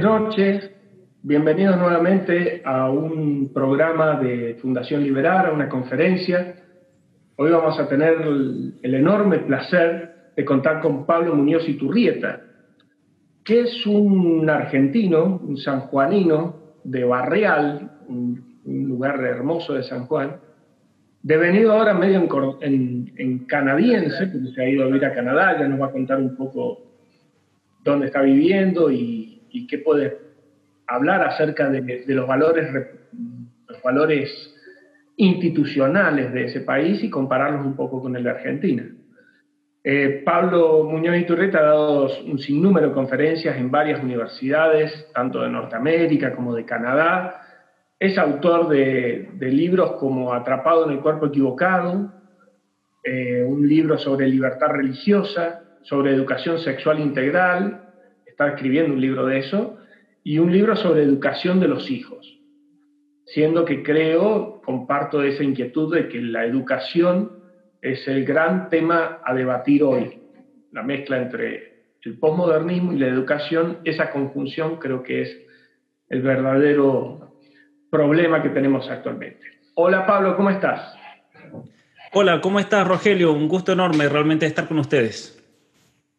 Noches. Bienvenidos nuevamente a un programa de Fundación Liberar, a una conferencia. Hoy vamos a tener el, enorme placer de contar con Pablo Muñoz Iturrieta, que es un argentino, un sanjuanino de Barreal, un, lugar hermoso de San Juan, devenido ahora medio en, en, canadiense, porque se ha ido a vivir a Canadá, ya nos va a contar un poco dónde está viviendo y, y qué puede hablar acerca de, los, valores, los valores institucionales de ese país y compararlos un poco con el de Argentina. Eh, Pablo Muñoz Iturreta ha dado un sinnúmero de conferencias en varias universidades, tanto de Norteamérica como de Canadá. Es autor de, libros como Atrapado en el cuerpo equivocado, eh, un libro sobre libertad religiosa, sobre educación sexual integral, está escribiendo un libro de eso, y un libro sobre educación de los hijos, siendo que creo, comparto esa inquietud de que la educación es el gran tema a debatir hoy, la mezcla entre el posmodernismo y la educación, esa conjunción creo que es el verdadero problema que tenemos actualmente. Hola Pablo, ¿cómo estás? Hola, ¿cómo estás Rogelio? Un gusto enorme realmente estar con ustedes.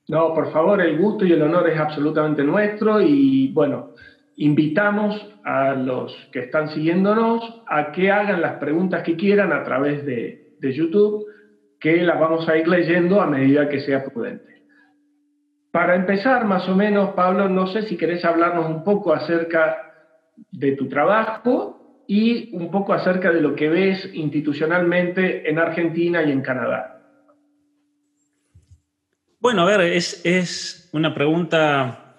No, por favor, el gusto y el honor es absolutamente nuestro y bueno, invitamos a los que están siguiéndonos a que hagan las preguntas que quieran a través de, YouTube, que las vamos a ir leyendo a medida que sea prudente. Para empezar, más o menos, Pablo, no sé si querés hablarnos un poco acerca de tu trabajo y un poco acerca de lo que ves institucionalmente en Argentina y en Canadá. Bueno, a ver, es, una pregunta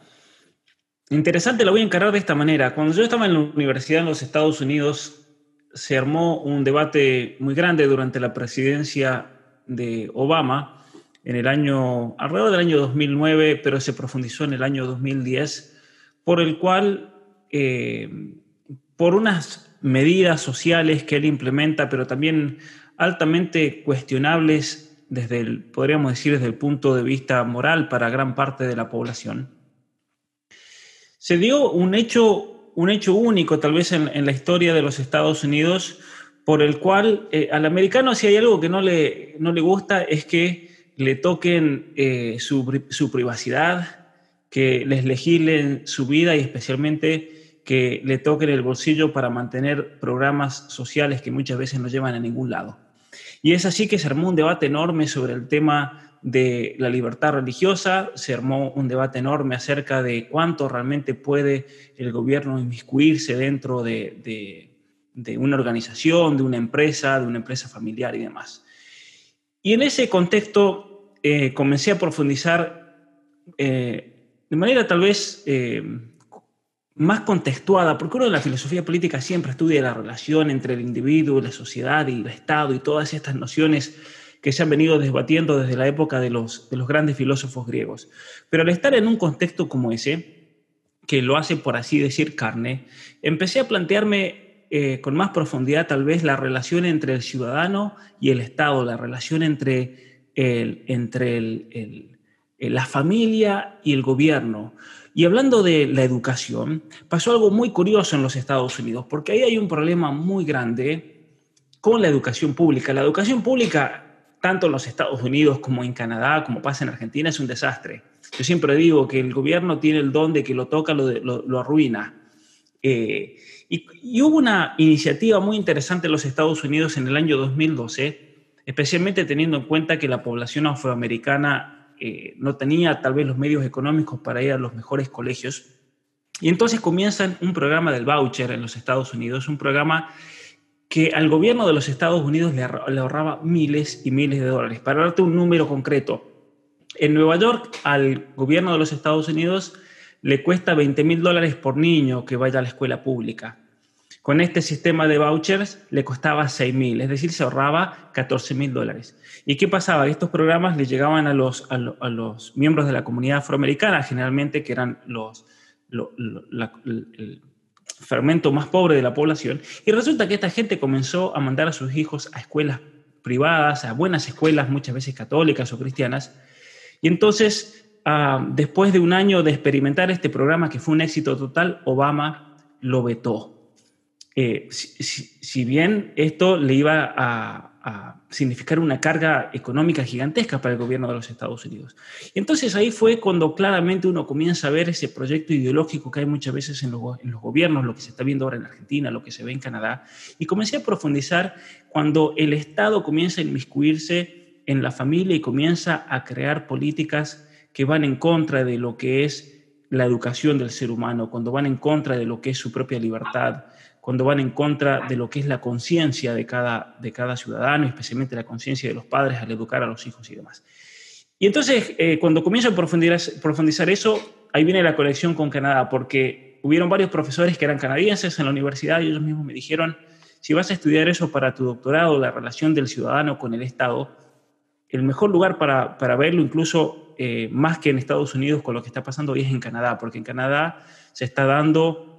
interesante, la voy a encarar de esta manera. Cuando yo estaba en la universidad en los Estados Unidos, se armó un debate muy grande durante la presidencia de Obama en el año, alrededor del año 2009, pero se profundizó en el año 2010, por el cual, eh, por unas medidas sociales que él implementa, pero también altamente cuestionables desde el, podríamos decir, desde el punto de vista moral para gran parte de la población. Se dio un hecho, un hecho único tal vez en, la historia de los Estados Unidos por el cual eh, al americano si hay algo que no le, no le gusta es que le toquen eh, su, su, privacidad, que les legislen su vida y especialmente que le toquen el bolsillo para mantener programas sociales que muchas veces no llevan a ningún lado. Y es así que se armó un debate enorme sobre el tema de la libertad religiosa, se armó un debate enorme acerca de cuánto realmente puede el gobierno inmiscuirse dentro de, una organización, de una empresa, de una empresa familiar y demás. Y en ese contexto eh, comencé a profundizar eh, de manera tal vez eh, más contextuada, porque uno de la filosofía política siempre estudia la relación entre el individuo, la sociedad y el Estado y todas estas nociones que se han venido debatiendo desde la época de los, de los grandes filósofos griegos. Pero al estar en un contexto como ese, que lo hace por así decir carne, empecé a plantearme eh, con más profundidad tal vez la relación entre el ciudadano y el Estado, la relación entre, el, entre el, la familia y el gobierno. Y hablando de la educación, pasó algo muy curioso en los Estados Unidos, porque ahí hay un problema muy grande con la educación pública. La educación pública, tanto en los Estados Unidos como en Canadá, como pasa en Argentina, es un desastre. Yo siempre digo que el gobierno tiene el don de que lo toca, lo, arruina. y, y, hubo una iniciativa muy interesante en los Estados Unidos en el año 2012, especialmente teniendo en cuenta que la población afroamericana no tenía tal vez los medios económicos para ir a los mejores colegios. Y entonces comienzan un programa del voucher en los Estados Unidos, un programa que al gobierno de los Estados Unidos le, ahorraba miles y miles de dólares. Para darte un número concreto, en Nueva York al gobierno de los Estados Unidos le cuesta 20 mil dólares por niño que vaya a la escuela pública. Con este sistema de vouchers le costaba 6 mil, es decir, se ahorraba 14 mil dólares. ¿Y qué pasaba? Estos programas le llegaban a los, a, los miembros de la comunidad afroamericana, generalmente que eran los, fermento más pobre de la población. Y resulta que esta gente comenzó a mandar a sus hijos a escuelas privadas, a buenas escuelas, muchas veces católicas o cristianas. Y entonces, ah, después de un año de experimentar este programa, que fue un éxito total, Obama lo vetó. Eh, si, bien esto le iba a, significar una carga económica gigantesca para el gobierno de los Estados Unidos. Y entonces ahí fue cuando claramente uno comienza a ver ese proyecto ideológico que hay muchas veces en los, en los gobiernos, lo que se está viendo ahora en Argentina, lo que se ve en Canadá, y comencé a profundizar cuando el Estado comienza a inmiscuirse en la familia y comienza a crear políticas que van en contra de lo que es la educación del ser humano, cuando van en contra de lo que es su propia libertad, cuando van en contra de lo que es la conciencia de cada, de cada ciudadano, especialmente la conciencia de los padres al educar a los hijos y demás. Y entonces, eh, cuando comienzo a profundizar, profundizar eso, ahí viene la conexión con Canadá, porque hubieron varios profesores que eran canadienses en la universidad y ellos mismos me dijeron, si vas a estudiar eso para tu doctorado, la relación del ciudadano con el Estado, el mejor lugar para, para verlo, incluso eh, más que en Estados Unidos con lo que está pasando hoy, es en Canadá, porque en Canadá se está dando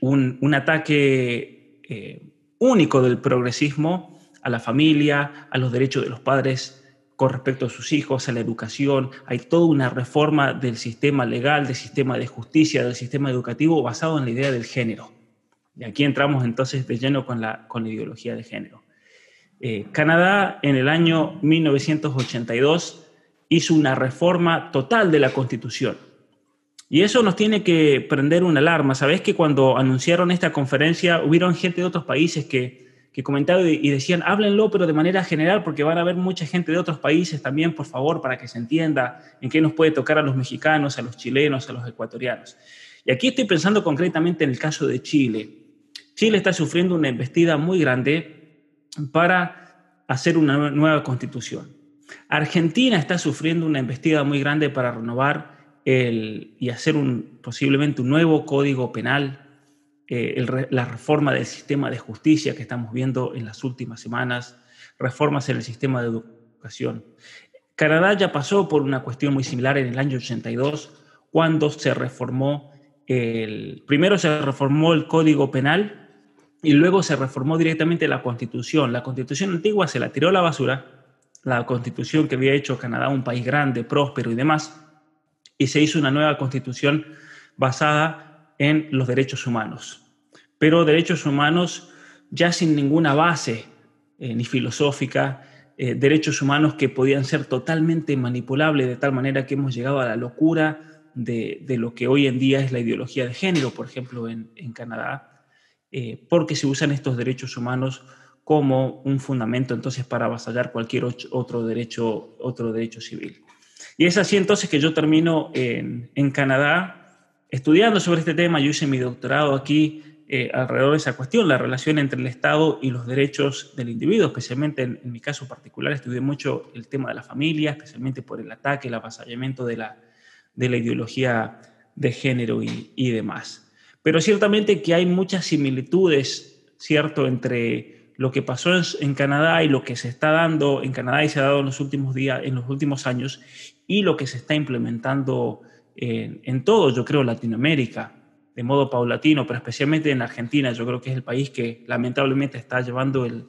un, ataque eh, único del progresismo a la familia, a los derechos de los padres con respecto a sus hijos, a la educación. Hay toda una reforma del sistema legal, del sistema de justicia, del sistema educativo basado en la idea del género. Y aquí entramos entonces de lleno con la, con la ideología de género. Eh, Canadá en el año 1982 hizo una reforma total de la constitución y eso nos tiene que prender una alarma. Sabes que cuando anunciaron esta conferencia, hubieron gente de otros países que, que comentaron y decían, háblenlo, pero de manera general, porque van a haber mucha gente de otros países también, por favor, para que se entienda en qué nos puede tocar a los mexicanos, a los chilenos, a los ecuatorianos. Y aquí estoy pensando concretamente en el caso de Chile. Chile está sufriendo una embestida muy grande para hacer una nueva constitución. Argentina está sufriendo una embestida muy grande para renovar y hacer posiblemente un nuevo código penal, eh, la reforma del sistema de justicia que estamos viendo en las últimas semanas, reformas en el sistema de educación. Canadá ya pasó por una cuestión muy similar en el año 82, cuando se reformó el, primero se reformó el código penal y luego se reformó directamente la constitución. La constitución antigua se la tiró a la basura, la constitución que había hecho Canadá un país grande, próspero y demás, y se hizo una nueva constitución basada en los derechos humanos. Pero derechos humanos ya sin ninguna base, eh, ni filosófica, eh, derechos humanos que podían ser totalmente manipulables de tal manera que hemos llegado a la locura de, lo que hoy en día es la ideología de género, por ejemplo, en, Canadá, eh, porque se usan estos derechos humanos como un fundamento entonces para avasallar cualquier otro derecho, otro derecho civil. Y es así entonces que yo termino en, en Canadá estudiando sobre este tema. Yo hice mi doctorado aquí eh, alrededor de esa cuestión, la relación entre el Estado y los derechos del individuo, especialmente en, mi caso particular estudié mucho el tema de la familia, especialmente por el ataque, el avasallamiento de la, de la ideología de género y, y demás. Pero ciertamente que hay muchas similitudes, ¿cierto?, entre lo que pasó en, Canadá y lo que se está dando en Canadá y se ha dado en los últimos días, en los últimos años, y lo que se está implementando en, todo, yo creo, Latinoamérica, de modo paulatino, pero especialmente en Argentina, yo creo que es el país que lamentablemente está llevando el,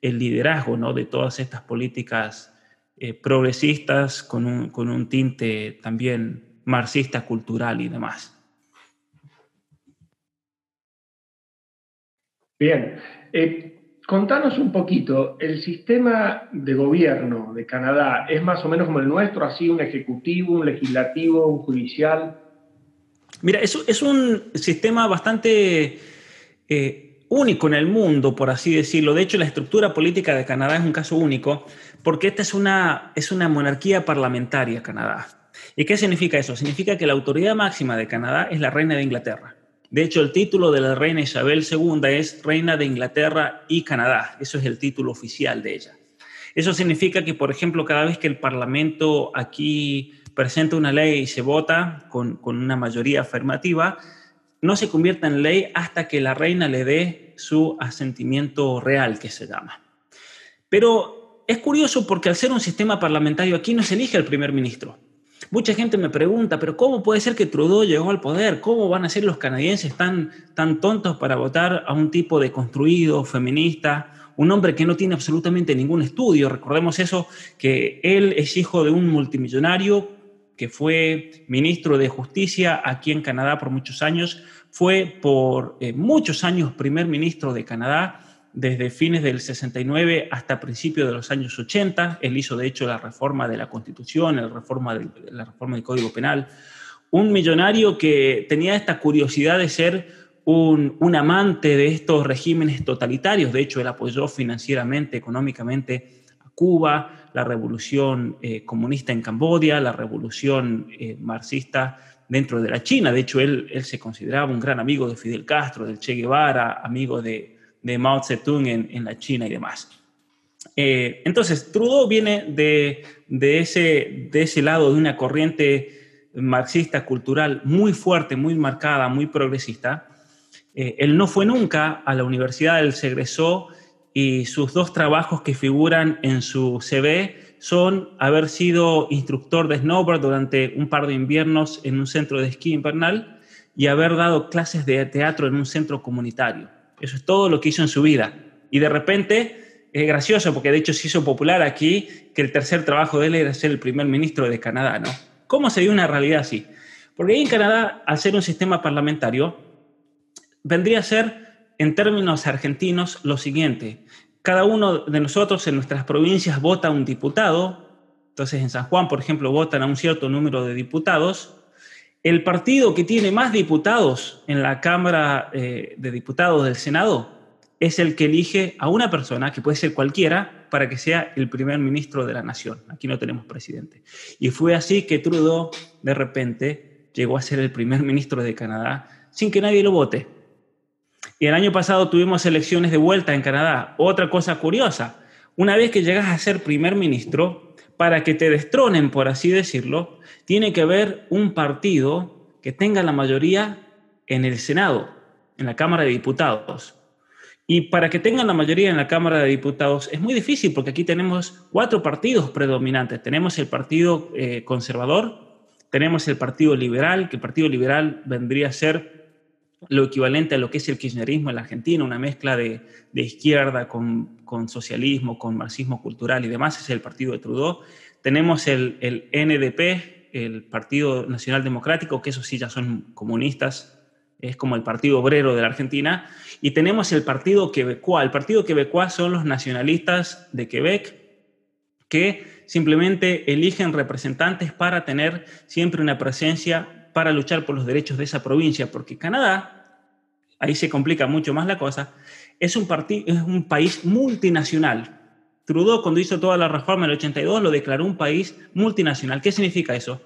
liderazgo ¿no? de todas estas políticas eh, progresistas con un, con un tinte también marxista, cultural y demás. Bien. Eh, contanos un poquito, el sistema de gobierno de Canadá es más o menos como el nuestro, así un ejecutivo, un legislativo, un judicial. Mira, es, es un sistema bastante eh, único en el mundo, por así decirlo. De hecho, la estructura política de Canadá es un caso único, porque esta es una, es una monarquía parlamentaria, Canadá. ¿Y qué significa eso? Significa que la autoridad máxima de Canadá es la reina de Inglaterra. De hecho, el título de la reina Isabel II es Reina de Inglaterra y Canadá. Eso es el título oficial de ella. Eso significa que, por ejemplo, cada vez que el Parlamento aquí presenta una ley y se vota con, una mayoría afirmativa, no se convierta en ley hasta que la reina le dé su asentimiento real, que se llama. Pero es curioso porque al ser un sistema parlamentario aquí no se elige al primer ministro. Mucha gente me pregunta, pero ¿cómo puede ser que Trudeau llegó al poder? ¿Cómo van a ser los canadienses tan, tan tontos para votar a un tipo de construido, feminista, un hombre que no tiene absolutamente ningún estudio? Recordemos eso, que él es hijo de un multimillonario que fue ministro de Justicia aquí en Canadá por muchos años, fue por eh, muchos años primer ministro de Canadá, desde fines del 69 hasta principios de los años 80. Él hizo, de hecho, la reforma de la Constitución, la reforma, la reforma del Código Penal. Un millonario que tenía esta curiosidad de ser un, un, amante de estos regímenes totalitarios. De hecho, él apoyó financieramente, económicamente Cuba, la revolución eh, comunista en Camboya, la revolución eh, marxista dentro de la China. De hecho, él, él, se consideraba un gran amigo de Fidel Castro, del Che Guevara, amigo de, de Mao Zedong en, en, la China y demás. Eh, entonces, Trudeau viene de, de, ese, de ese lado de una corriente marxista cultural muy fuerte, muy marcada, muy progresista. él no fue nunca a la universidad, él se egresó y sus dos trabajos que figuran en su CV son haber sido instructor de snowboard durante un par de inviernos en un centro de esquí invernal y haber dado clases de teatro en un centro comunitario. Eso es todo lo que hizo en su vida. Y de repente es gracioso porque de hecho se hizo popular aquí que el tercer trabajo de él era ser el primer ministro de Canadá, ¿no? ¿Cómo se dio una realidad así? Porque ahí en Canadá, al ser un sistema parlamentario, vendría a ser en términos argentinos lo siguiente. Cada uno de nosotros en nuestras provincias vota un diputado. Entonces en San Juan, por ejemplo, votan a un cierto número de diputados. El partido que tiene más diputados en la Cámara eh, de Diputados del Senado es el que elige a una persona, que puede ser cualquiera, para que sea el primer ministro de la nación. Aquí no tenemos presidente. Y fue así que Trudeau, de repente, llegó a ser el primer ministro de Canadá sin que nadie lo vote. Y el año pasado tuvimos elecciones de vuelta en Canadá. Otra cosa curiosa, una vez que llegas a ser primer ministro, para que te destronen, por así decirlo, tiene que haber un partido que tenga la mayoría en el Senado, en la Cámara de Diputados. Y para que tengan la mayoría en la Cámara de Diputados es muy difícil porque aquí tenemos cuatro partidos predominantes. Tenemos el Partido eh, Conservador, tenemos el Partido Liberal, que el Partido Liberal vendría a ser lo equivalente a lo que es el kirchnerismo en la Argentina, una mezcla de, izquierda con, socialismo, con marxismo cultural y demás, es el partido de Trudeau. Tenemos el, NDP, el Partido Nacional Democrático, que esos sí ya son comunistas, es como el Partido Obrero de la Argentina, y tenemos el Partido Quebecois. El Partido Quebecois son los nacionalistas de Quebec que simplemente eligen representantes para tener siempre una presencia para luchar por los derechos de esa provincia, porque Canadá, ahí se complica mucho más la cosa, es un, es un país multinacional. Trudeau, cuando hizo toda la reforma en el 82, lo declaró un país multinacional. ¿Qué significa eso?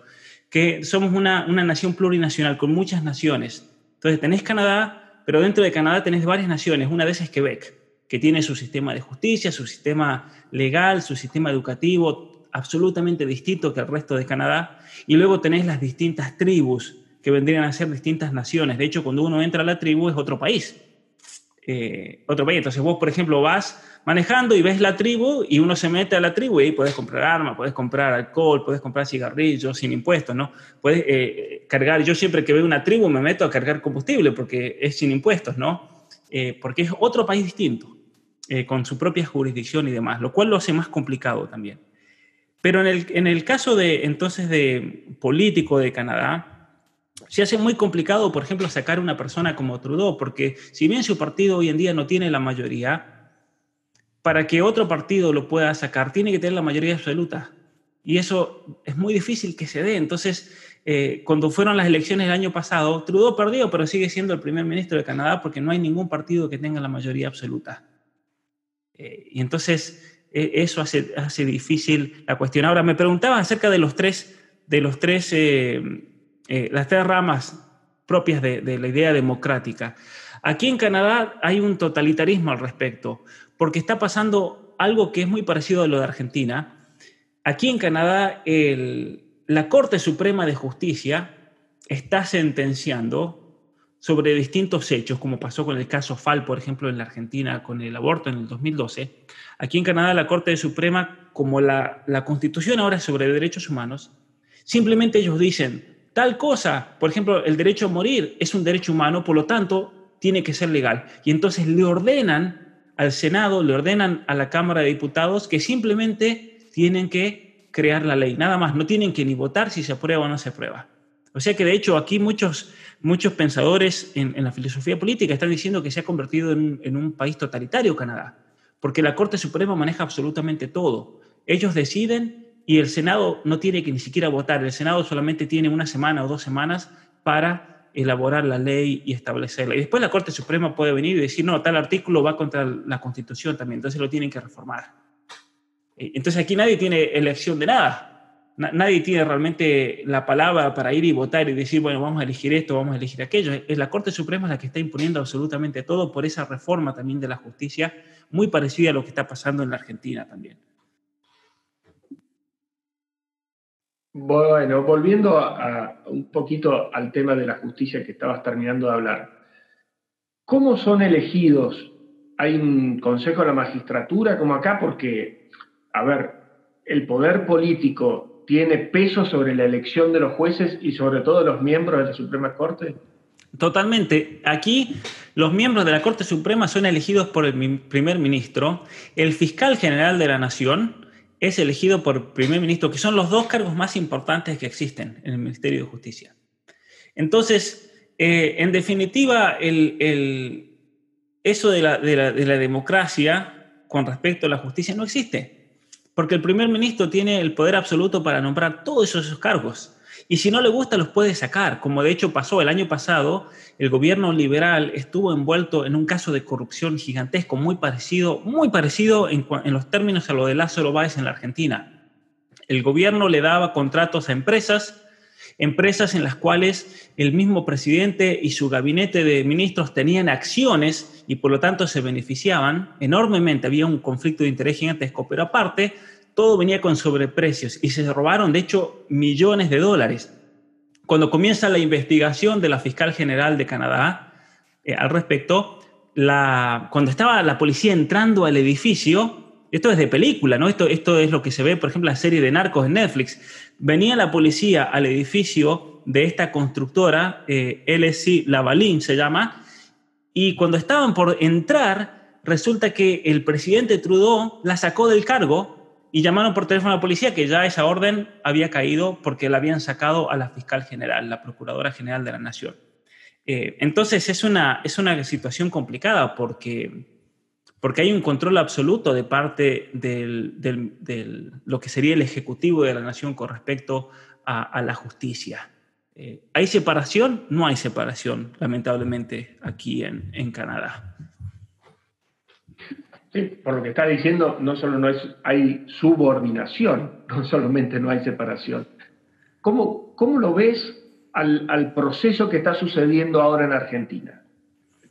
Que somos una, una nación plurinacional con muchas naciones. Entonces, tenés Canadá, pero dentro de Canadá tenés varias naciones. Una de esas es Quebec, que tiene su sistema de justicia, su sistema legal, su sistema educativo, absolutamente distinto que el resto de Canadá. Y luego tenés las distintas tribus, que vendrían a ser distintas naciones. De hecho, cuando uno entra a la tribu es otro país. Eh, otro país. Entonces vos, por ejemplo, vas manejando y ves la tribu y uno se mete a la tribu y ahí puedes comprar armas, puedes comprar alcohol, puedes comprar cigarrillos sin impuestos, ¿no? Puedes eh, cargar, yo siempre que veo una tribu me meto a cargar combustible porque es sin impuestos, ¿no? Eh, porque es otro país distinto, con su propia jurisdicción y demás, lo cual lo hace más complicado también. Pero en el, en el caso de, entonces, de político de Canadá, se hace muy complicado, por ejemplo, sacar una persona como Trudeau, porque si bien su partido hoy en día no tiene la mayoría, para que otro partido lo pueda sacar, tiene que tener la mayoría absoluta. Y eso es muy difícil que se dé. Entonces, eh, cuando fueron las elecciones el año pasado, Trudeau perdió, pero sigue siendo el primer ministro de Canadá porque no hay ningún partido que tenga la mayoría absoluta. Eh, y entonces, eso hace, hace difícil la cuestión. Ahora, me preguntaba acerca de los tres, de los tres, las tres ramas propias de la idea democrática. Aquí en Canadá hay un totalitarismo al respecto, porque está pasando algo que es muy parecido a lo de Argentina. Aquí en Canadá, la Corte Suprema de Justicia está sentenciando sobre distintos hechos, como pasó con el caso FAL, por ejemplo, en la Argentina con el aborto en el 2012. Aquí en Canadá, la Corte Suprema, como la, la Constitución ahora es sobre derechos humanos, simplemente ellos dicen, tal cosa, por ejemplo, el derecho a morir es un derecho humano, por lo tanto, tiene que ser legal. Y entonces le ordenan al Senado, le ordenan a la Cámara de Diputados que simplemente tienen que crear la ley, nada más, no tienen que ni votar si se aprueba o no se aprueba. O sea que de hecho aquí muchos, muchos pensadores en, la filosofía política están diciendo que se ha convertido en, en un país totalitario Canadá, porque la Corte Suprema maneja absolutamente todo. Ellos deciden y el Senado no tiene que ni siquiera votar, el Senado solamente tiene una semana o dos semanas para elaborar la ley y establecerla. Y después la Corte Suprema puede venir y decir, no, tal artículo va contra la Constitución también, entonces lo tienen que reformar. Eh, entonces aquí nadie tiene elección de nada. Nadie tiene realmente la palabra para ir y votar y decir, bueno, vamos a elegir esto, vamos a elegir aquello. Es la Corte Suprema la que está imponiendo absolutamente todo por esa reforma también de la justicia, muy parecida a lo que está pasando en la Argentina también. Bueno, volviendo a, un poquito al tema de la justicia que estabas terminando de hablar, ¿cómo son elegidos? ¿Hay un consejo de la magistratura como acá? Porque, a ver, el poder político tiene peso sobre la elección de los jueces y sobre todo los miembros de la Suprema Corte. Totalmente. Aquí los miembros de la Corte Suprema son elegidos por el primer ministro, el fiscal general de la Nación, es elegido por primer ministro, que son los dos cargos más importantes que existen en el Ministerio de Justicia. Entonces, eh, en definitiva, el, eso de la democracia con respecto a la justicia no existe, porque el primer ministro tiene el poder absoluto para nombrar todos esos cargos. Y si no le gusta, los puede sacar, como de hecho pasó el año pasado, el gobierno liberal estuvo envuelto en un caso de corrupción gigantesco, muy parecido, muy parecido en, los términos a lo de Lázaro Báez en la Argentina. El gobierno le daba contratos a empresas, empresas en las cuales el mismo presidente y su gabinete de ministros tenían acciones y por lo tanto se beneficiaban enormemente. Había un conflicto de interés gigantesco, pero aparte todo venía con sobreprecios y se robaron, de hecho, millones de dólares. Cuando comienza la investigación de la fiscal general de Canadá eh, al respecto, cuando estaba la policía entrando al edificio, esto es de película, ¿no? Esto, esto es lo que se ve, por ejemplo, en la serie de Narcos en Netflix. Venía la policía al edificio de esta constructora, eh, LSI Lavalin se llama, y cuando estaban por entrar, resulta que el presidente Trudeau la sacó del cargo y llamaron por teléfono a la policía que ya esa orden había caído porque la habían sacado a la fiscal general, la procuradora general de la nación. Eh, entonces es una, es una situación complicada porque, porque hay un control absoluto de parte de lo que sería el ejecutivo de la nación con respecto a, la justicia. Eh, ¿Hay separación? No hay separación, lamentablemente, aquí en, Canadá por lo que está diciendo, no solo no hay subordinación, no solamente no hay separación. ¿Cómo, cómo lo ves al, proceso que está sucediendo ahora en Argentina?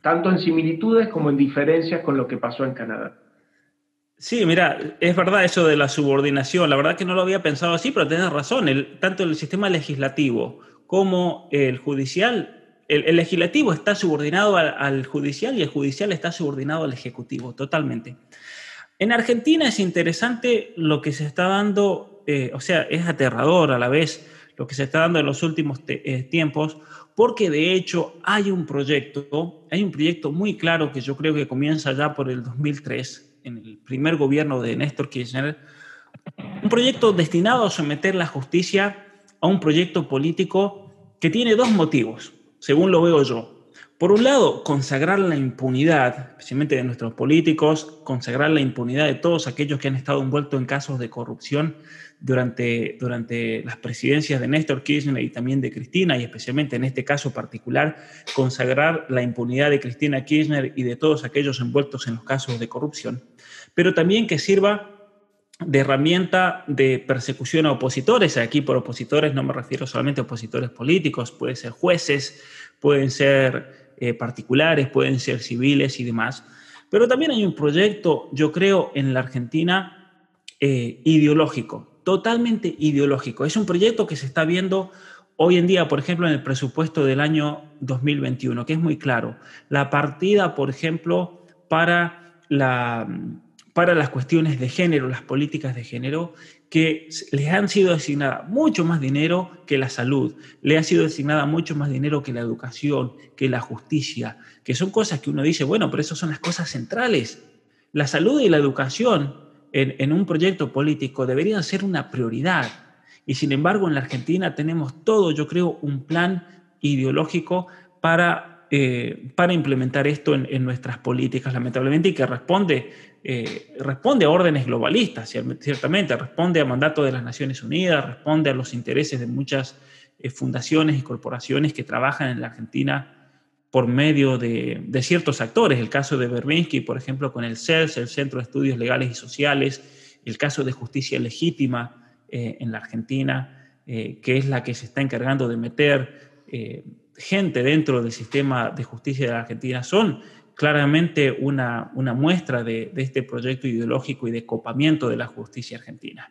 Tanto en similitudes como en diferencias con lo que pasó en Canadá. Sí, mira, es verdad eso de la subordinación. La verdad que no lo había pensado así, pero tienes razón. Tanto el sistema legislativo como el judicial el, legislativo está subordinado al, judicial y el judicial está subordinado al ejecutivo, totalmente. En Argentina es interesante lo que se está dando, eh, o sea, es aterrador a la vez lo que se está dando en los últimos eh, tiempos, porque de hecho hay un proyecto, hay un proyecto muy claro que yo creo que comienza ya por el 2003, en el primer gobierno de Néstor Kirchner, un proyecto destinado a someter la justicia a un proyecto político que tiene dos motivos según lo veo yo. Por un lado, consagrar la impunidad, especialmente de nuestros políticos, consagrar la impunidad de todos aquellos que han estado envueltos en casos de corrupción durante, durante las presidencias de Néstor Kirchner y también de Cristina, y especialmente en este caso particular, consagrar la impunidad de Cristina Kirchner y de todos aquellos envueltos en los casos de corrupción, pero también que sirva de herramienta de persecución a opositores. Aquí por opositores no me refiero solamente a opositores políticos, pueden ser jueces, pueden ser eh, particulares, pueden ser civiles y demás. Pero también hay un proyecto, yo creo, en la Argentina eh, ideológico, totalmente ideológico. Es un proyecto que se está viendo hoy en día, por ejemplo, en el presupuesto del año 2021, que es muy claro. La partida, por ejemplo, para la para las cuestiones de género, las políticas de género, que les han sido asignada mucho más dinero que la salud, le ha sido asignada mucho más dinero que la educación, que la justicia, que son cosas que uno dice, bueno, pero esas son las cosas centrales. La salud y la educación en, un proyecto político deberían ser una prioridad. Y sin embargo, en la Argentina tenemos todo, yo creo, un plan ideológico para eh, para implementar esto en, nuestras políticas, lamentablemente, y que responde, eh, responde a órdenes globalistas, ciertamente, responde a mandato de las Naciones Unidas, responde a los intereses de muchas eh, fundaciones y corporaciones que trabajan en la Argentina por medio de, de, ciertos actores. El caso de Berbinsky, por ejemplo, con el CELS, el Centro de Estudios Legales y Sociales, el caso de justicia legítima en la Argentina, que es la que se está encargando de meter gente dentro del sistema de justicia de la Argentina son claramente una, una muestra de, este proyecto ideológico y de copamiento de la justicia argentina.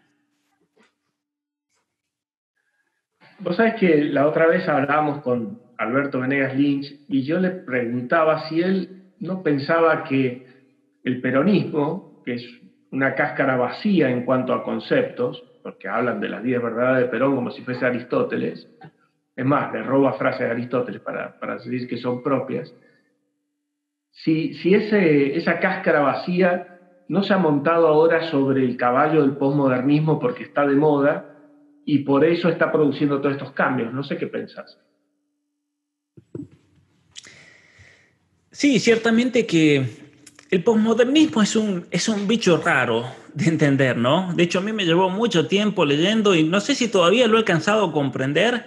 Vos sabés que la otra vez hablábamos con Alberto Venegas Lynch y yo le preguntaba si él no pensaba que el peronismo, que es una cáscara vacía en cuanto a conceptos, porque hablan de las diez verdades de Perón como si fuese Aristóteles, es más, le roba frases de Aristóteles para, decir que son propias, si, esa cáscara vacía no se ha montado ahora sobre el caballo del posmodernismo porque está de moda y por eso está produciendo todos estos cambios. No sé qué pensás. Sí, ciertamente que el posmodernismo es un, es un bicho raro de entender, ¿no? De hecho, a mí me llevó mucho tiempo leyendo y no sé si todavía lo he alcanzado a comprender,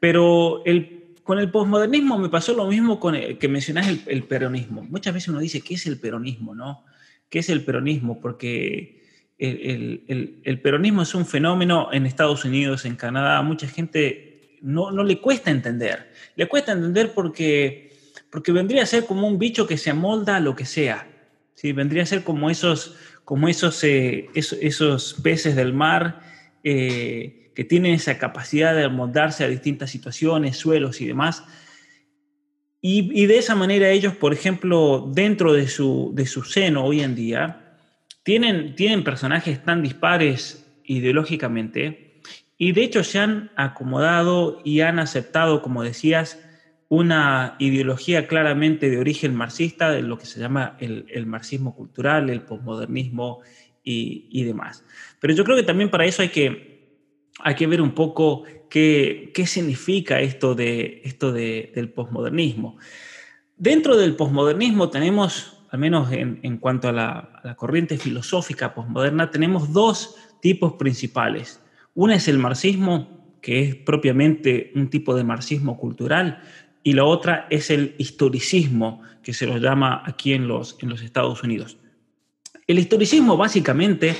pero el, con el posmodernismo me pasó lo mismo con el, que mencionás el, peronismo. Muchas veces uno dice, ¿qué es el peronismo? No? ¿Qué es el peronismo? Porque el, peronismo es un fenómeno en Estados Unidos, en Canadá, mucha gente no, no le cuesta entender. Le cuesta entender porque, porque vendría a ser como un bicho que se amolda a lo que sea. ¿sí? Vendría a ser como esos, como esos, eh, esos, peces del mar. Eh, que tienen esa capacidad de moldarse a distintas situaciones, suelos y demás. Y, de esa manera ellos, por ejemplo, dentro de su, de su seno hoy en día, tienen, tienen personajes tan dispares ideológicamente y de hecho se han acomodado y han aceptado, como decías, una ideología claramente de origen marxista, de lo que se llama el, el marxismo cultural, el posmodernismo y, y, demás. Pero yo creo que también para eso hay que hay que ver un poco qué, qué significa esto, de, esto de, del posmodernismo. Dentro del posmodernismo tenemos, al menos en, en cuanto a la, a la, corriente filosófica posmoderna, tenemos dos tipos principales. Una es el marxismo, que es propiamente un tipo de marxismo cultural, y la otra es el historicismo, que se lo llama aquí en los, en los Estados Unidos. El historicismo básicamente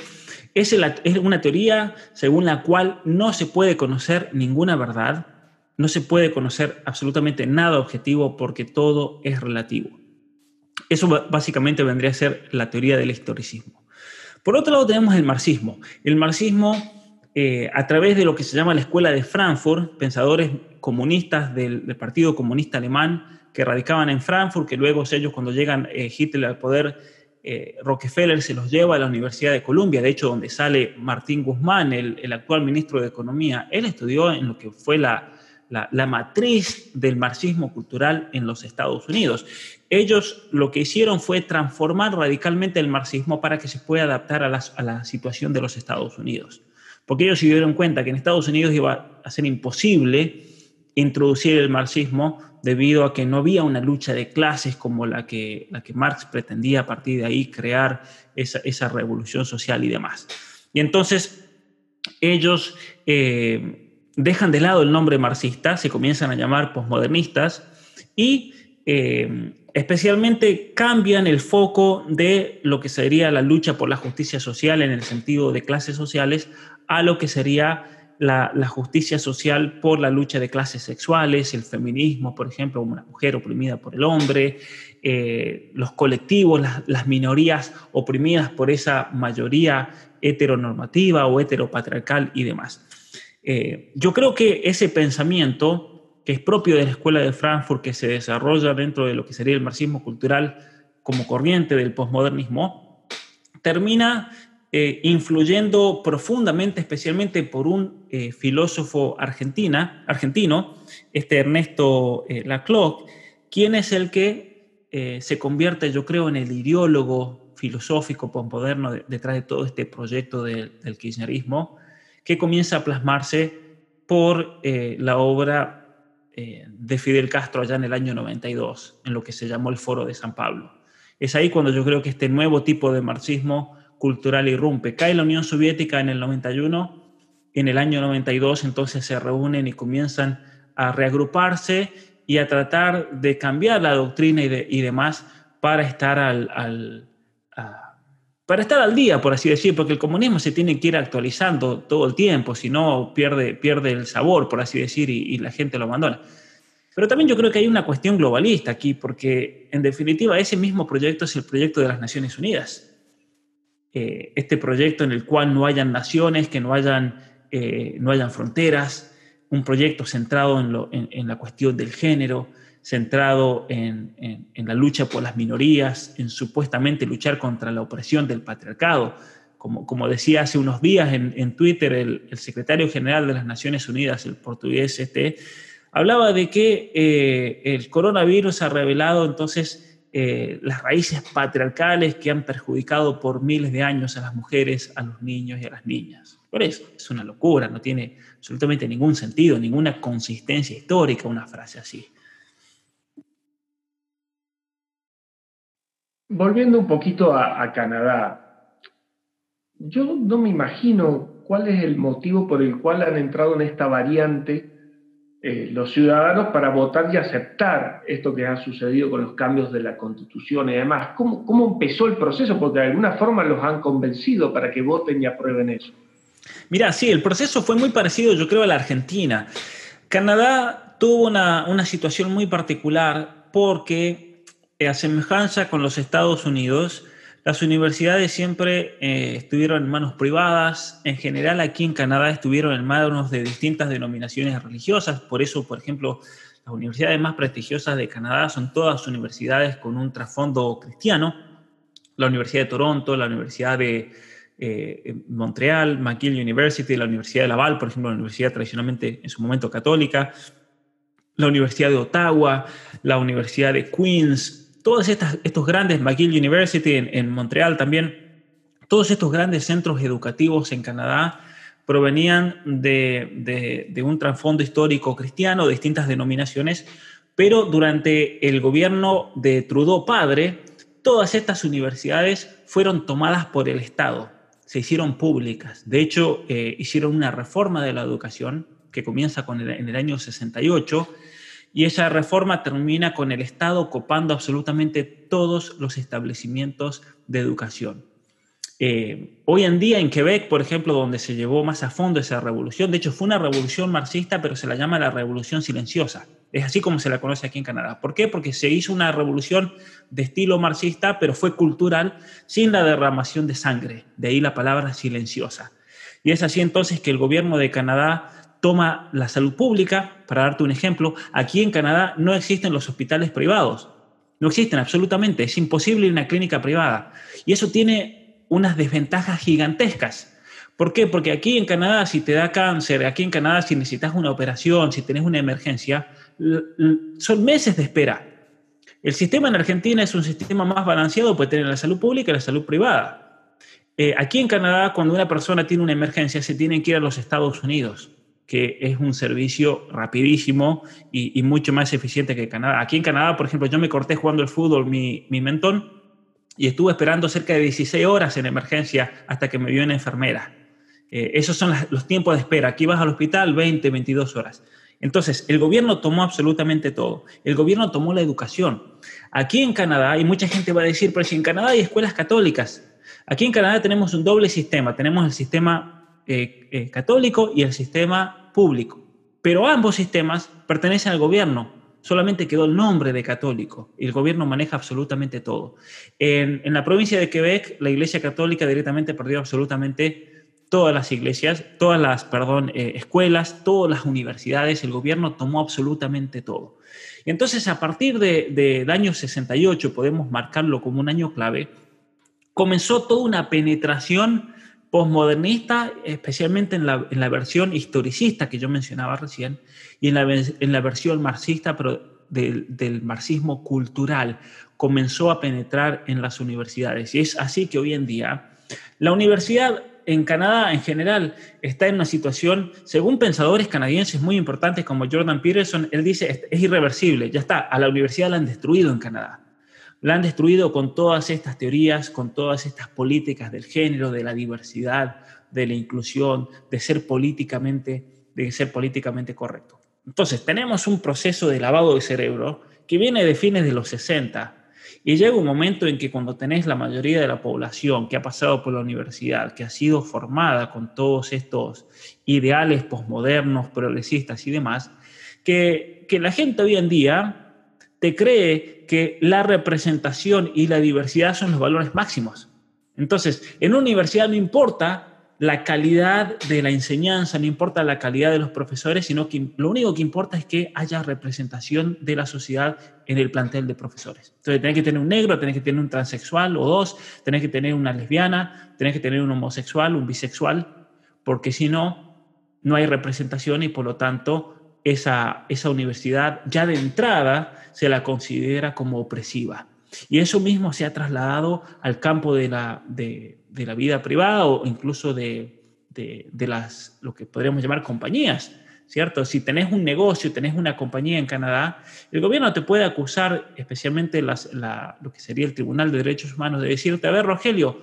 es, una teoría según la cual no se puede conocer ninguna verdad, no se puede conocer absolutamente nada objetivo porque todo es relativo. Eso básicamente vendría a ser la teoría del historicismo. Por otro lado tenemos el marxismo. El marxismo, eh, a través de lo que se llama la Escuela de Frankfurt, pensadores comunistas del, Partido Comunista Alemán que radicaban en Frankfurt, que luego ellos cuando llegan eh, Hitler al poder eh, Rockefeller se los lleva a la Universidad de Columbia, de hecho donde sale Martín Guzmán, el, actual ministro de Economía, él estudió en lo que fue la, matriz del marxismo cultural en los Estados Unidos. Ellos lo que hicieron fue transformar radicalmente el marxismo para que se pueda adaptar a la situación de los Estados Unidos. Porque ellos se dieron cuenta que en Estados Unidos iba a ser imposible introducir el marxismo debido a que no había una lucha de clases como la que, la que Marx pretendía a partir de ahí crear esa, esa revolución social y demás. Y entonces ellos eh, dejan de lado el nombre marxista, se comienzan a llamar posmodernistas y eh, especialmente cambian el foco de lo que sería la lucha por la justicia social en el sentido de clases sociales a lo que sería la, justicia social por la lucha de clases sexuales, el feminismo, por ejemplo, una mujer oprimida por el hombre, eh, los colectivos, las, minorías oprimidas por esa mayoría heteronormativa o heteropatriarcal y demás. Eh, yo creo que ese pensamiento, que es propio de la Escuela de Frankfurt, que se desarrolla dentro de lo que sería el marxismo cultural como corriente del posmodernismo, termina eh, influyendo profundamente, especialmente por un eh, filósofo argentina, argentino, este Ernesto eh, quien es el que se convierte, yo creo, en el ideólogo filosófico postmoderno detrás de todo este proyecto del kirchnerismo, que comienza a plasmarse por la obra de Fidel Castro allá en el año 92, en lo que se llamó el Foro de San Pablo. Es ahí cuando yo creo que este nuevo tipo de marxismo cultural irrumpe. Cae la Unión Soviética en el 91, en el año 92 entonces se reúnen y comienzan a reagruparse y a tratar de cambiar la doctrina y, demás para estar al, para estar al día, por así decir, porque el comunismo se tiene que ir actualizando todo el tiempo, si no pierde, pierde el sabor, por así decir, y, y la gente lo abandona. Pero también yo creo que hay una cuestión globalista aquí, porque en definitiva ese mismo proyecto es el proyecto de las Naciones Unidas. Eh, este proyecto en el cual no hayan naciones, que no hayan, eh, no hayan fronteras, un proyecto centrado en, la cuestión del género, centrado en, la lucha por las minorías, en supuestamente luchar contra la opresión del patriarcado. Como, como decía hace unos días en, Twitter el, secretario general de las Naciones Unidas, el portugués este, hablaba de que eh, el coronavirus ha revelado entonces eh, las raíces patriarcales que han perjudicado por miles de años a las mujeres, a los niños y a las niñas. Por eso, es una locura, no tiene absolutamente ningún sentido, ninguna consistencia histórica una frase así. Volviendo un poquito a Canadá, yo no me imagino cuál es el motivo por el cual han entrado en esta variante eh, los ciudadanos para votar y aceptar esto que ha sucedido con los cambios de la constitución y demás. ¿Cómo, ¿Cómo empezó el proceso? Porque de alguna forma los han convencido para que voten y aprueben eso. Mira, sí, el proceso fue muy parecido, yo creo, a la Argentina. Canadá tuvo una, una situación muy particular porque, a semejanza con los Estados Unidos, las universidades siempre eh, estuvieron en manos privadas, en general aquí en Canadá estuvieron en manos de distintas denominaciones religiosas, por eso, por ejemplo, las universidades más prestigiosas de Canadá son todas universidades con un trasfondo cristiano, la Universidad de Toronto, la Universidad de eh, Montreal, McGill University, la Universidad de Laval, por ejemplo, la universidad tradicionalmente en su momento católica, la Universidad de Ottawa, la Universidad de Queens, todos estos grandes, McGill University en, Montreal también, todos estos grandes centros educativos en Canadá provenían de, un trasfondo histórico cristiano, de distintas denominaciones, pero durante el gobierno de Trudeau padre, todas estas universidades fueron tomadas por el Estado, se hicieron públicas. De hecho, eh, hicieron una reforma de la educación que comienza con en el año 68 y esa reforma termina con el Estado copando absolutamente todos los establecimientos de educación. Eh, hoy en día en Quebec, por ejemplo, donde se llevó más a fondo esa revolución, de hecho fue una revolución marxista, pero se la llama la revolución silenciosa. Es así como se la conoce aquí en Canadá. ¿Por qué? Porque se hizo una revolución de estilo marxista, pero fue cultural, sin la derramación de sangre. De ahí la palabra silenciosa. Y es así entonces que el gobierno de Canadá toma la salud pública, para darte un ejemplo, aquí en Canadá no existen los hospitales privados, no existen absolutamente, es imposible una clínica privada. Y eso tiene unas desventajas gigantescas. ¿Por qué? Porque aquí en Canadá, si te da cáncer, aquí en Canadá, si necesitas una operación, si tenés una emergencia, son meses de espera. El sistema en Argentina es un sistema más balanceado, puede tener la salud pública y la salud privada. Eh, aquí en Canadá, cuando una persona tiene una emergencia, se tiene que ir a los Estados Unidos que es un servicio rapidísimo y, mucho más eficiente que Canadá. Aquí en Canadá, por ejemplo, yo me corté jugando el fútbol mi, mentón y estuve esperando cerca de 16 horas en emergencia hasta que me vio una enfermera. Eh, esos son los tiempos de espera. Aquí vas al hospital 20, 22 horas. Entonces, el gobierno tomó absolutamente todo. El gobierno tomó la educación. Aquí en Canadá, y mucha gente va a decir, pero si en Canadá hay escuelas católicas, aquí en Canadá tenemos un doble sistema. Tenemos el sistema eh, eh, católico y el sistema público. Pero ambos sistemas pertenecen al gobierno. Solamente quedó el nombre de católico y el gobierno maneja absolutamente todo. En, la provincia de Quebec, la Iglesia Católica directamente perdió absolutamente todas las iglesias, todas las, perdón, eh, escuelas, todas las universidades, el gobierno tomó absolutamente todo. Y entonces a partir del de, año 68, podemos marcarlo como un año clave, comenzó toda una penetración postmodernista, especialmente en la, en la, versión historicista que yo mencionaba recién, y en la, en la versión marxista, del, del, marxismo cultural, comenzó a penetrar en las universidades. Y es así que hoy en día la universidad en Canadá en general está en una situación, según pensadores canadienses muy importantes como Jordan Peterson, él dice es irreversible, ya está, a la universidad la han destruido en Canadá. La han destruido con todas estas teorías, con todas estas políticas del género, de la diversidad, de la inclusión, de ser políticamente, de ser políticamente correcto. Entonces, tenemos un proceso de lavado de cerebro que viene de fines de los 60, y llega un momento en que cuando tenés la mayoría de la población que ha pasado por la universidad, que ha sido formada con todos estos ideales posmodernos, progresistas y demás, que, que la gente hoy en día te cree que la representación y la diversidad son los valores máximos. Entonces, en una universidad no importa la calidad de la enseñanza, no importa la calidad de los profesores, sino que lo único que importa es que haya representación de la sociedad en el plantel de profesores. Entonces, tenés que tener un negro, tenés que tener un transexual o dos, tenés que tener una lesbiana, tenés que tener un homosexual, un bisexual, porque si no, no hay representación y por lo tanto esa, esa universidad ya de entrada se la considera como opresiva. Y eso mismo se ha trasladado al campo de la, de, de la vida privada o incluso de, de, las, lo que podríamos llamar compañías, ¿cierto? Si tenés un negocio, tenés una compañía en Canadá, el gobierno te puede acusar, especialmente las, lo que sería el Tribunal de Derechos Humanos, de decirte, a ver, Rogelio,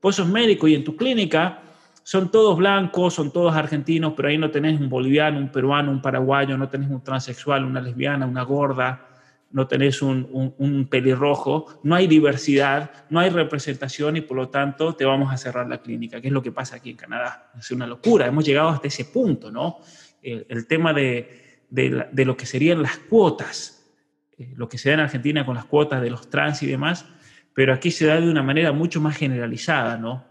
vos sos médico y en tu clínica son todos blancos, son todos argentinos, pero ahí no tenés un boliviano, un peruano, un paraguayo, no tenés un transexual, una lesbiana, una gorda, no tenés un, pelirrojo, no hay diversidad, no hay representación y por lo tanto te vamos a cerrar la clínica, que es lo que pasa aquí en Canadá. Es una locura, hemos llegado hasta ese punto, ¿no? El, tema de, de, lo que serían las cuotas, eh, lo que se da en Argentina con las cuotas de los trans y demás, pero aquí se da de una manera mucho más generalizada, ¿no?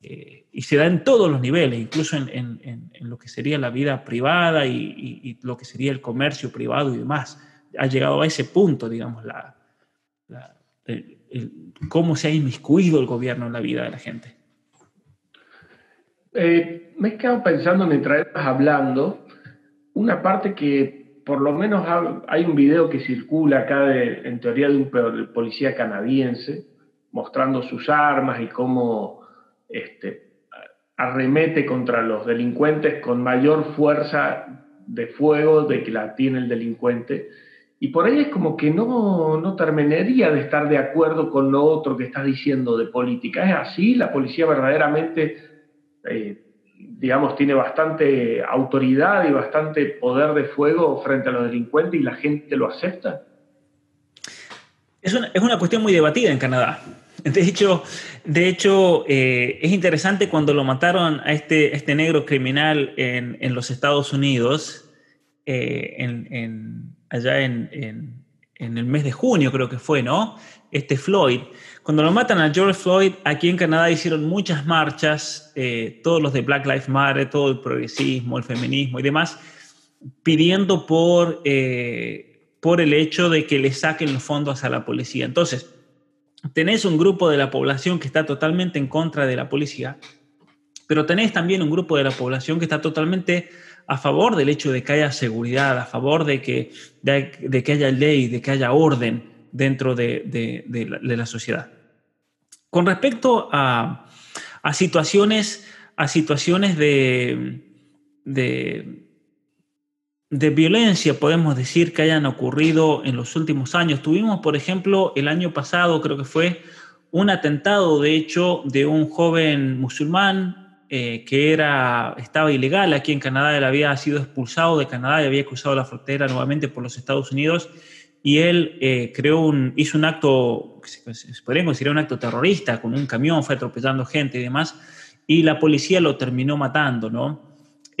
Eh, y se da en todos los niveles, incluso en, en, en, lo que sería la vida privada y, y lo que sería el comercio privado y demás ha llegado a ese punto, digamos, la, cómo se ha inmiscuido el gobierno en la vida de la gente. Eh, me he quedado pensando mientras estás hablando, una parte que por lo menos hay un video que circula acá de, en teoría de un policía canadiense mostrando sus armas y cómo este, arremete contra los delincuentes con mayor fuerza de fuego de que la tiene el delincuente y por ahí es como que no, no terminaría de estar de acuerdo con lo otro que estás diciendo de política. ¿Es así? ¿La policía verdaderamente, eh, digamos, tiene bastante autoridad y bastante poder de fuego frente a los delincuentes y la gente lo acepta? Es una, es una cuestión muy debatida en Canadá. De hecho, de hecho eh, es interesante cuando lo mataron a este, este negro criminal en, en los Estados Unidos, eh, en allá en, el mes de junio, creo que fue, ¿no? Este Floyd. Cuando lo matan a George Floyd, aquí en Canadá hicieron muchas marchas, eh, todos los de Black Lives Matter, todo el progresismo, el feminismo y demás, pidiendo por, eh, por el hecho de que le saquen los fondos a la policía. Entonces, tenés un grupo de la población que está totalmente en contra de la policía, pero tenés también un grupo de la población que está totalmente a favor del hecho de que haya seguridad, a favor de que, de, que haya ley, de que haya orden dentro de, la, sociedad. Con respecto a, situaciones, a situaciones de, de violencia podemos decir que hayan ocurrido en los últimos años. Tuvimos, por ejemplo, el año pasado, creo que fue, un atentado, de hecho, de un joven musulmán eh, que era, estaba ilegal aquí en Canadá, él había sido expulsado de Canadá y había cruzado la frontera nuevamente por los Estados Unidos y él eh, creó un, hizo un acto, se podría considerar un acto terrorista, con un camión, fue atropellando gente y demás, y la policía lo terminó matando, ¿no?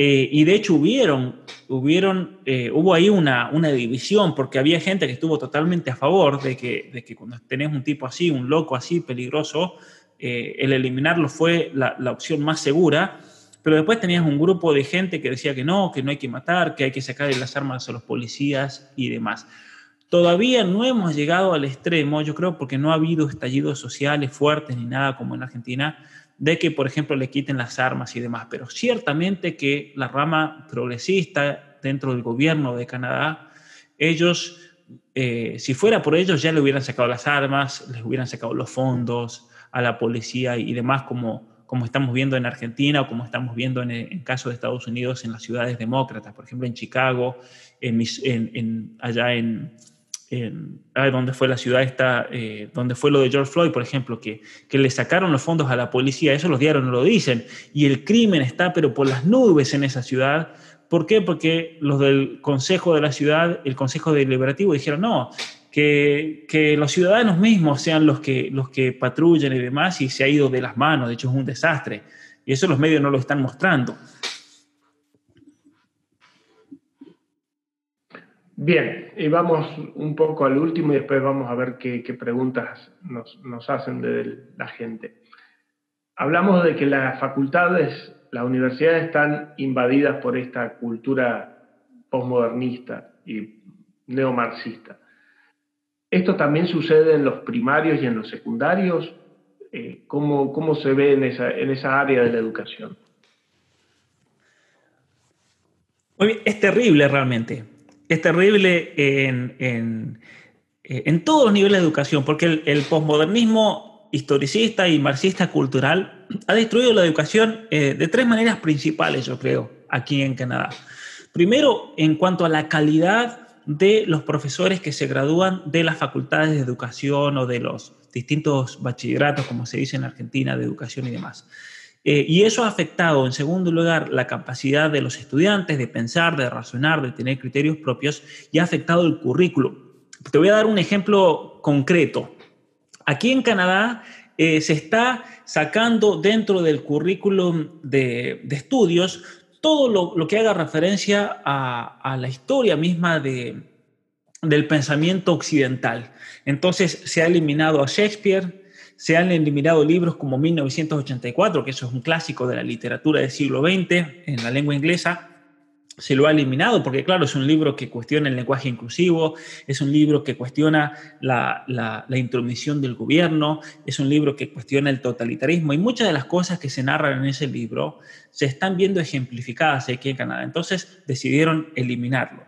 Eh, y de hecho hubieron, hubieron, eh, hubo ahí una, una, división porque había gente que estuvo totalmente a favor de que, de que cuando tenés un tipo así, un loco así, peligroso, eh, el eliminarlo fue la, opción más segura. Pero después tenías un grupo de gente que decía que no, que no hay que matar, que hay que sacar las armas a los policías y demás. Todavía no hemos llegado al extremo, yo creo, porque no ha habido estallidos sociales fuertes ni nada como en Argentina, de que, por ejemplo, le quiten las armas y demás, pero ciertamente que la rama progresista dentro del gobierno de Canadá, ellos, eh, si fuera por ellos, ya le hubieran sacado las armas, les hubieran sacado los fondos a la policía y demás, como, como estamos viendo en Argentina o como estamos viendo en el caso de Estados Unidos en las ciudades demócratas, por ejemplo, en Chicago, en, allá en, en, donde fue la ciudad esta, eh, donde fue lo de George Floyd, por ejemplo, que, que le sacaron los fondos a la policía, eso los diarios no lo dicen, y el crimen está pero por las nubes en esa ciudad. ¿Por qué? Porque los del Consejo de la Ciudad, el Consejo Deliberativo, dijeron, no, que, que, los ciudadanos mismos sean los que, los que patrullen y demás, y se ha ido de las manos, de hecho es un desastre. Y eso los medios no lo están mostrando. Bien, y vamos un poco al último y después vamos a ver qué, preguntas nos, hacen de la gente. Hablamos de que las facultades, las universidades están invadidas por esta cultura postmodernista y neomarxista. ¿Esto también sucede en los primarios y en los secundarios? Eh, ¿cómo, ¿Cómo se ve en esa, en esa área de la educación? Muy bien, es terrible realmente es terrible en, en, en, todos los niveles de educación, porque el, el posmodernismo historicista y marxista cultural ha destruido la educación eh, de tres maneras principales, yo creo, aquí en Canadá. Primero, en cuanto a la calidad de los profesores que se gradúan de las facultades de educación o de los distintos bachilleratos, como se dice en Argentina, de educación y demás. Eh, y eso ha afectado, en segundo lugar, la capacidad de los estudiantes de pensar, de razonar, de tener criterios propios y ha afectado el currículo. Te voy a dar un ejemplo concreto. Aquí en Canadá eh, se está sacando dentro del currículum de, estudios todo lo, que haga referencia a, la historia misma de, del pensamiento occidental. Entonces se ha eliminado a Shakespeare, se han eliminado libros como 1984, que eso es un clásico de la literatura del siglo XX en la lengua inglesa. Se lo ha eliminado porque, claro, es un libro que cuestiona el lenguaje inclusivo, es un libro que cuestiona la, la, intromisión del gobierno, es un libro que cuestiona el totalitarismo y muchas de las cosas que se narran en ese libro se están viendo ejemplificadas aquí en Canadá. Entonces decidieron eliminarlo.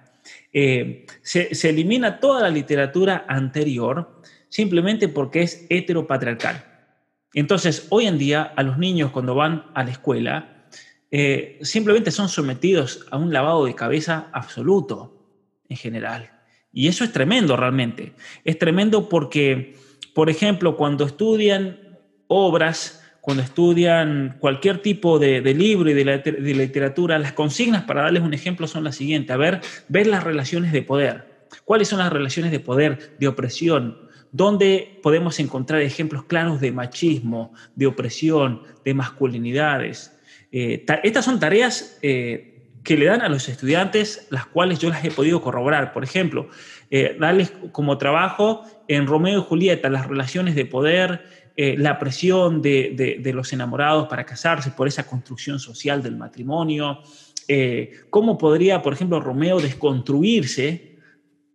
Eh, se, se elimina toda la literatura anterior simplemente porque es heteropatriarcal. Entonces, hoy en día, a los niños cuando van a la escuela, eh, simplemente son sometidos a un lavado de cabeza absoluto en general. Y eso es tremendo realmente. Es tremendo porque, por ejemplo, cuando estudian obras, cuando estudian cualquier tipo de, libro y de, de, literatura, las consignas, para darles un ejemplo, son las siguientes. A ver, ver las relaciones de poder. ¿Cuáles son las relaciones de poder, de opresión, donde podemos encontrar ejemplos claros de machismo, de opresión, de masculinidades. Eh, estas son tareas eh, que le dan a los estudiantes, las cuales yo las he podido corroborar. Por ejemplo, eh, darles como trabajo en Romeo y Julieta las relaciones de poder, la presión de, los enamorados para casarse por esa construcción social del matrimonio, cómo podría, por ejemplo, Romeo desconstruirse,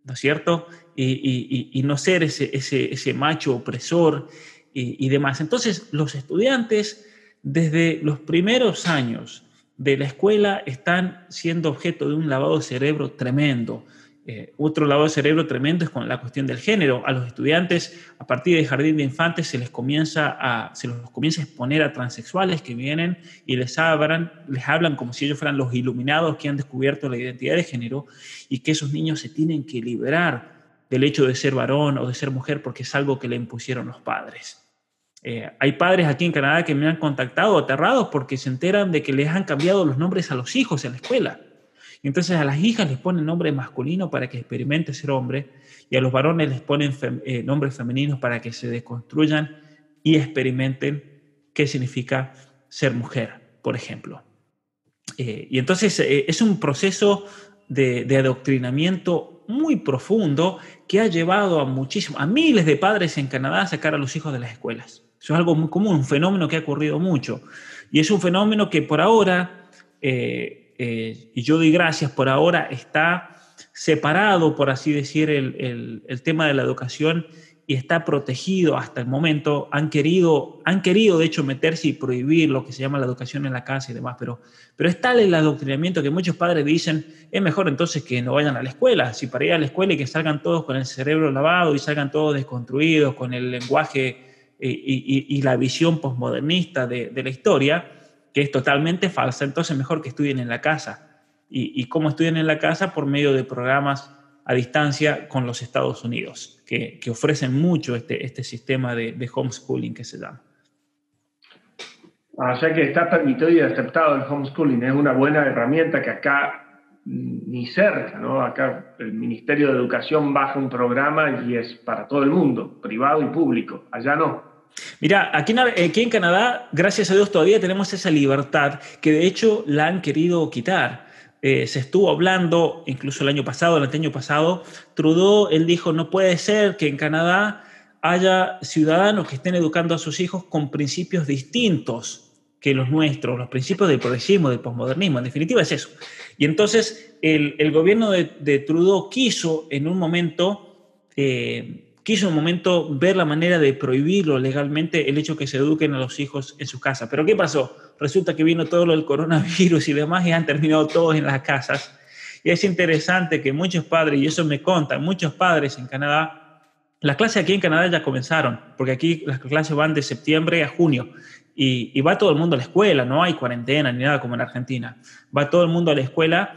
¿no es cierto? Y, no ser ese, ese, macho opresor y, demás. Entonces, los estudiantes, desde los primeros años de la escuela, están siendo objeto de un lavado de cerebro tremendo. Eh, otro lado del cerebro tremendo es con la cuestión del género. A los estudiantes, a partir del jardín de infantes, se les comienza a, se los comienza a exponer a transexuales que vienen y les hablan, les hablan como si ellos fueran los iluminados que han descubierto la identidad de género y que esos niños se tienen que liberar del hecho de ser varón o de ser mujer porque es algo que le impusieron los padres. Eh, hay padres aquí en Canadá que me han contactado aterrados porque se enteran de que les han cambiado los nombres a los hijos en la escuela entonces a las hijas les ponen nombre masculino para que experimente ser hombre y a los varones les ponen eh, nombres femeninos para que se deconstruyan y experimenten qué significa ser mujer, por ejemplo. Eh, y entonces es un proceso de, adoctrinamiento muy profundo que ha llevado a muchísimos, a miles de padres en Canadá a sacar a los hijos de las escuelas. Eso es algo muy común, un fenómeno que ha ocurrido mucho. Y es un fenómeno que por ahora eh, y yo doy gracias por ahora, está separado, por así decir, el, el, tema de la educación y está protegido hasta el momento. Han querido, han querido, de hecho, meterse y prohibir lo que se llama la educación en la casa y demás, pero, pero es tal el adoctrinamiento que muchos padres dicen, es mejor entonces que no vayan a la escuela. Si para ir a la escuela y que salgan todos con el cerebro lavado y salgan todos desconstruidos, con el lenguaje eh, y, y, la visión posmodernista de, de la historia, que es totalmente falsa, entonces mejor que estudien en la casa. ¿Y, y cómo estudian en la casa? Por medio de programas a distancia con los Estados Unidos, que, que ofrecen mucho este, este sistema de, de, homeschooling que se llama. Ah, o sea que está permitido y aceptado el homeschooling, es una buena herramienta que acá ni cerca, ¿no? Acá el Ministerio de Educación baja un programa y es para todo el mundo, privado y público, allá no. Mira, aquí en, aquí en, Canadá, gracias a Dios, todavía tenemos esa libertad que de hecho la han querido quitar. Eh, se estuvo hablando, incluso el año pasado, el año pasado, Trudeau, él dijo, no puede ser que en Canadá haya ciudadanos que estén educando a sus hijos con principios distintos que los nuestros, los principios del progresismo, del posmodernismo, en definitiva es eso. Y entonces el, el gobierno de, de, Trudeau quiso en un momento... Eh, quiso un momento ver la manera de prohibirlo legalmente el hecho que se eduquen a los hijos en su casa. Pero ¿qué pasó? Resulta que vino todo lo del coronavirus y demás y han terminado todos en las casas. Y es interesante que muchos padres, y eso me contan, muchos padres en Canadá, las clases aquí en Canadá ya comenzaron, porque aquí las clases van de septiembre a junio. Y va todo el mundo a la escuela, no hay cuarentena ni nada como en Argentina. Va todo el mundo a la escuela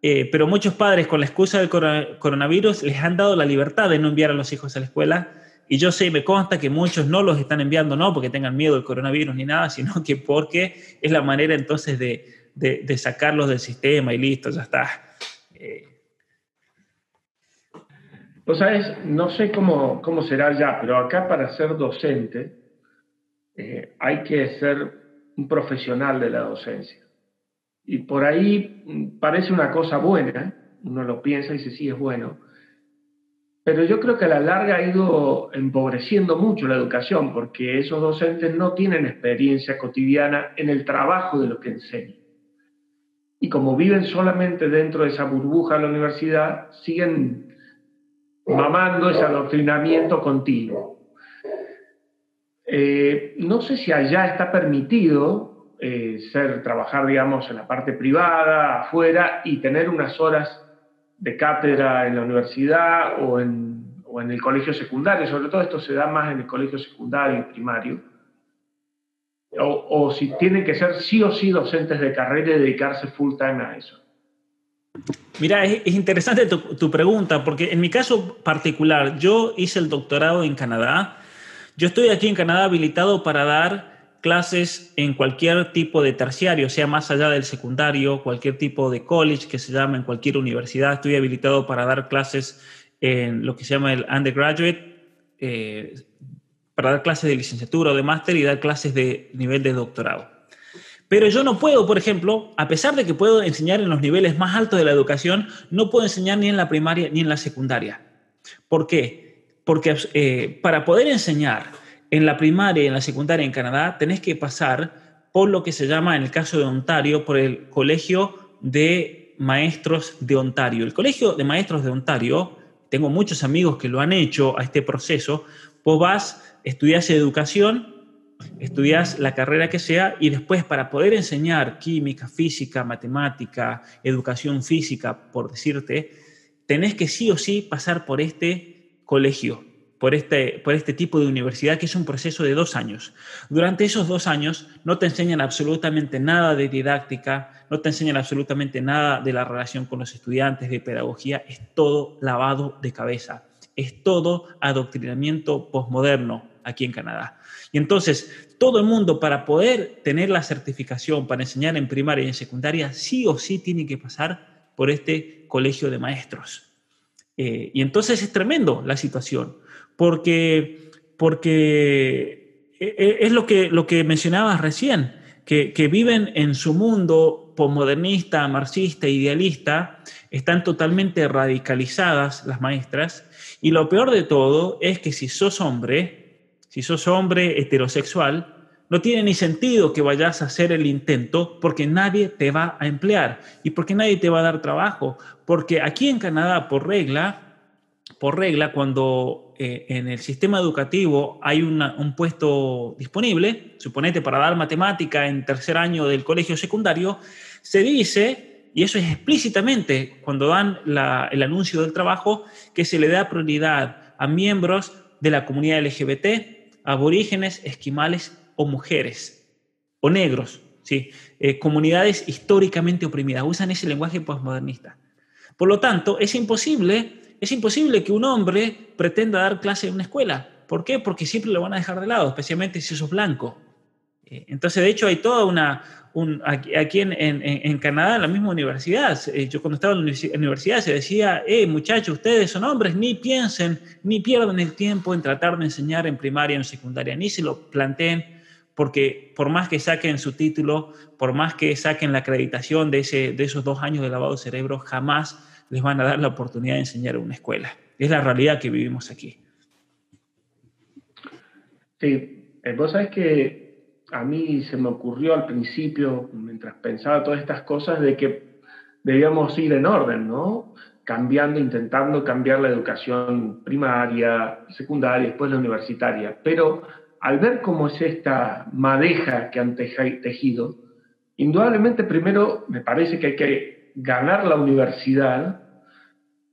eh, pero muchos padres con la excusa del coronavirus les han dado la libertad de no enviar a los hijos a la escuela. Y yo sé y me consta que muchos no los están enviando, no porque tengan miedo del coronavirus ni nada, sino que porque es la manera entonces de, de, sacarlos del sistema y listo, ya está. Eh. No sé cómo, cómo será ya, pero acá para ser docente eh, hay que ser un profesional de la docencia. Y por ahí mm, parece una cosa buena, uno lo piensa y dice, sí, es bueno. Pero yo creo que a la larga ha ido empobreciendo mucho la educación, porque esos docentes no tienen experiencia cotidiana en el trabajo de lo que enseñan. Y como viven solamente dentro de esa burbuja de la universidad, siguen mamando ese adoctrinamiento continuo. Eh, no sé si allá está permitido eh, ser, trabajar, digamos, en la parte privada, afuera, y tener unas horas de cátedra en la universidad o en, o en el colegio secundario. Sobre todo esto se da más en el colegio secundario y primario. O, o si tienen que ser sí o sí docentes de carrera y dedicarse full time a eso. Mira, es, es interesante tu, tu, pregunta, porque en mi caso particular, yo hice el doctorado en Canadá. Yo estoy aquí en Canadá habilitado para dar clases en cualquier tipo de terciario, sea más allá del secundario, cualquier tipo de college que se llama en cualquier universidad. Estoy habilitado para dar clases en lo que se llama el undergraduate, eh, para dar clases de licenciatura o de máster y dar clases de nivel de doctorado. Pero yo no puedo, por ejemplo, a pesar de que puedo enseñar en los niveles más altos de la educación, no puedo enseñar ni en la primaria ni en la secundaria. ¿Por qué? Porque eh, para poder enseñar en la primaria y en la secundaria en Canadá tenés que pasar por lo que se llama, en el caso de Ontario, por el Colegio de Maestros de Ontario. El Colegio de Maestros de Ontario, tengo muchos amigos que lo han hecho a este proceso, vos vas, estudias educación, estudias la carrera que sea y después para poder enseñar química, física, matemática, educación física, por decirte, tenés que sí o sí pasar por este colegio, por este, por este tipo de universidad, que es un proceso de dos años. Durante esos dos años no te enseñan absolutamente nada de didáctica, no te enseñan absolutamente nada de la relación con los estudiantes, de pedagogía, es todo lavado de cabeza, es todo adoctrinamiento posmoderno aquí en Canadá. Y entonces, todo el mundo para poder tener la certificación para enseñar en primaria y en secundaria, sí o sí tiene que pasar por este colegio de maestros. Eh, y entonces es tremendo la situación porque, porque e, e, es lo que, lo que mencionabas recién, que, que viven en su mundo posmodernista, marxista, idealista, están totalmente radicalizadas las maestras, y lo peor de todo es que si sos hombre, si sos hombre heterosexual, no tiene ni sentido que vayas a hacer el intento porque nadie te va a emplear y porque nadie te va a dar trabajo. Porque aquí en Canadá, por regla, por regla, cuando eh, en el sistema educativo hay un puesto disponible, suponete para dar matemática en tercer año del colegio secundario, se dice, y eso es explícitamente cuando dan el anuncio del trabajo, que se le da prioridad a miembros de la comunidad LGBT, aborígenes, esquimales o mujeres, o negros, ¿sí? Eh, comunidades históricamente oprimidas, usan ese lenguaje postmodernista. Por lo tanto, es imposible es imposible que un hombre pretenda dar clase en una escuela. ¿Por qué? Porque siempre lo van a dejar de lado, especialmente si sos blanco. Eh, entonces, de hecho, hay toda una... aquí en, Canadá, en la misma universidad, eh, yo cuando estaba en la universidad se decía, eh, muchachos, ustedes son hombres, ni piensen, ni pierdan el tiempo en tratar de enseñar en primaria o en secundaria, ni se lo planteen, porque por más que saquen su título, por más que saquen la acreditación de, ese, de esos dos años de lavado de cerebro, jamás les van a dar la oportunidad de enseñar en una escuela. Es la realidad que vivimos aquí. Sí, eh, vos sabés que a mí se me ocurrió al principio, mientras pensaba todas estas cosas, de que debíamos ir en orden, ¿no? Cambiando, intentando cambiar la educación primaria, secundaria, después la universitaria. Pero al ver cómo es esta madeja que han tejido, indudablemente primero me parece que hay que ganar la universidad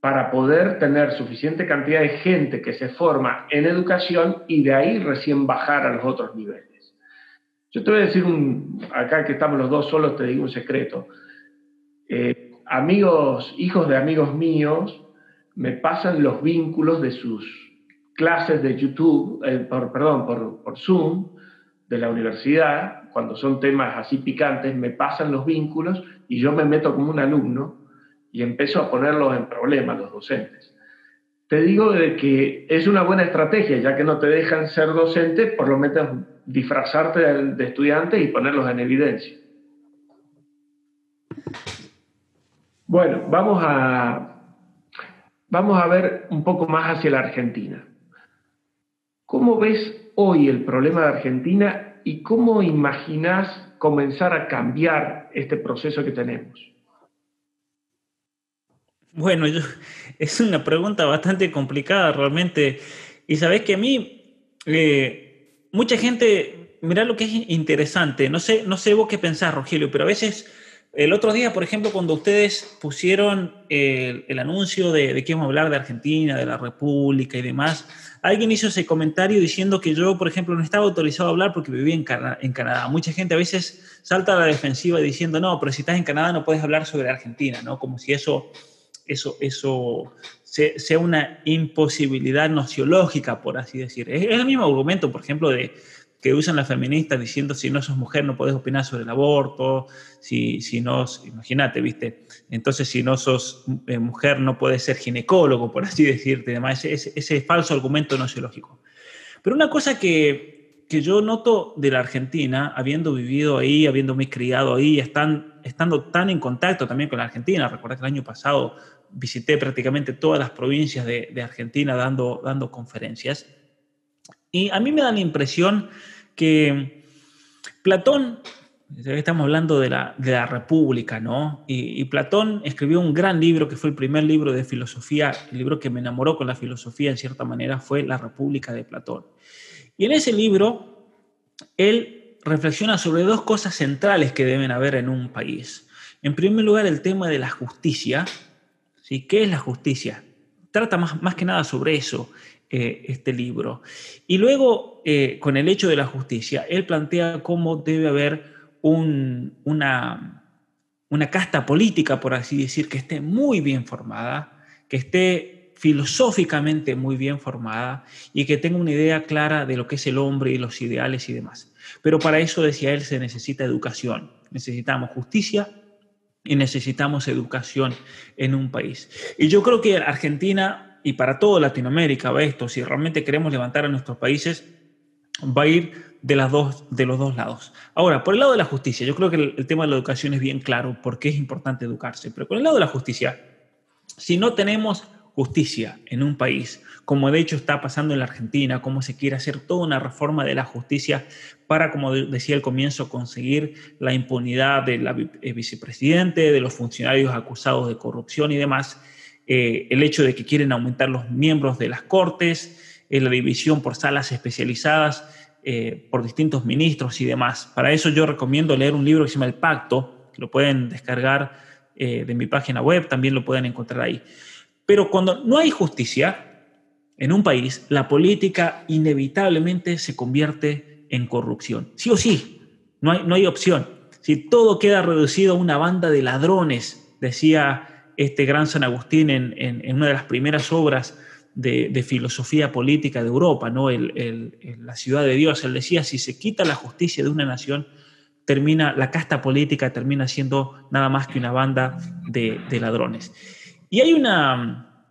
para poder tener suficiente cantidad de gente que se forma en educación y de ahí recién bajar a los otros niveles. Yo te voy a decir, un, acá que estamos los dos solos, te digo un secreto. Eh, amigos, hijos de amigos míos, me pasan los vínculos de sus clases de YouTube, eh, por, perdón, por, por Zoom, de la universidad, cuando son temas así picantes, me pasan los vínculos y yo me meto como un alumno y empiezo a ponerlos en problemas los docentes. Te digo que es una buena estrategia, ya que no te dejan ser docente, por lo menos disfrazarte de, estudiante y ponerlos en evidencia. Bueno, vamos a, vamos a ver un poco más hacia la Argentina. ¿Cómo ves hoy el problema de Argentina y cómo imaginas comenzar a cambiar este proceso que tenemos? Bueno, es una pregunta bastante complicada realmente. Y sabes que a mí, eh, mucha gente, mira lo que es interesante, no sé, no sé vos qué pensás, Rogelio, pero a veces, el otro día, por ejemplo, cuando ustedes pusieron el, anuncio de, de que íbamos a hablar de Argentina, de la República y demás, Alguien hizo ese comentario diciendo que yo, por ejemplo, no estaba autorizado a hablar porque vivía en, Canadá. Mucha gente a veces salta a la defensiva diciendo, no, pero si estás en Canadá no puedes hablar sobre Argentina, ¿no? Como si eso, eso, eso sea una imposibilidad nociológica, por así decir. Es, el mismo argumento, por ejemplo, de que usan las feministas diciendo si no sos mujer no podés opinar sobre el aborto, si, si no, imagínate, ¿viste? Entonces si no sos eh, mujer no puedes ser ginecólogo, por así decirte, además ese, ese, falso argumento nociológico. Pero una cosa que, que, yo noto de la Argentina, habiendo vivido ahí, habiéndome criado ahí, están, estando tan en contacto también con la Argentina, recuerda que el año pasado visité prácticamente todas las provincias de, de Argentina dando, dando conferencias, y a mí me da la impresión que Platón, estamos hablando de la, de la República, ¿no? Y, Platón escribió un gran libro que fue el primer libro de filosofía, el libro que me enamoró con la filosofía en cierta manera fue La República de Platón. Y en ese libro, él reflexiona sobre dos cosas centrales que deben haber en un país. En primer lugar, el tema de la justicia ¿sí? ¿Qué es la justicia? Trata más, más que nada sobre eso eh, este libro. Y luego, eh, con el hecho de la justicia, él plantea cómo debe haber una, una casta política, por así decir, que esté muy bien formada, que esté filosóficamente muy bien formada y que tenga una idea clara de lo que es el hombre y los ideales y demás. Pero para eso, decía él, se necesita educación. Necesitamos justicia y necesitamos educación en un país. Y yo creo que Argentina, y para toda Latinoamérica va esto, si realmente queremos levantar a nuestros países, va a ir de, las dos, de los dos lados. Ahora, por el lado de la justicia, yo creo que el, tema de la educación es bien claro, porque es importante educarse, pero por el lado de la justicia, si no tenemos justicia en un país, como de hecho está pasando en la Argentina, cómo se quiere hacer toda una reforma de la justicia para, como decía al comienzo, conseguir la impunidad del eh, vicepresidente, de los funcionarios acusados de corrupción y demás, eh, el hecho de que quieren aumentar los miembros de las cortes, eh, la división por salas especializadas, por distintos ministros y demás. Para eso yo recomiendo leer un libro que se llama El Pacto, que lo pueden descargar de mi página web, también lo pueden encontrar ahí. Pero cuando no hay justicia en un país, la política inevitablemente se convierte en corrupción. Sí o sí, no hay, no hay opción. Si todo queda reducido a una banda de ladrones, decía este gran San Agustín en, una de las primeras obras de, filosofía política de Europa, ¿no? la ciudad de Dios, él decía, si se quita la justicia de una nación, termina, la casta política termina siendo nada más que una banda de, ladrones. Y hay una,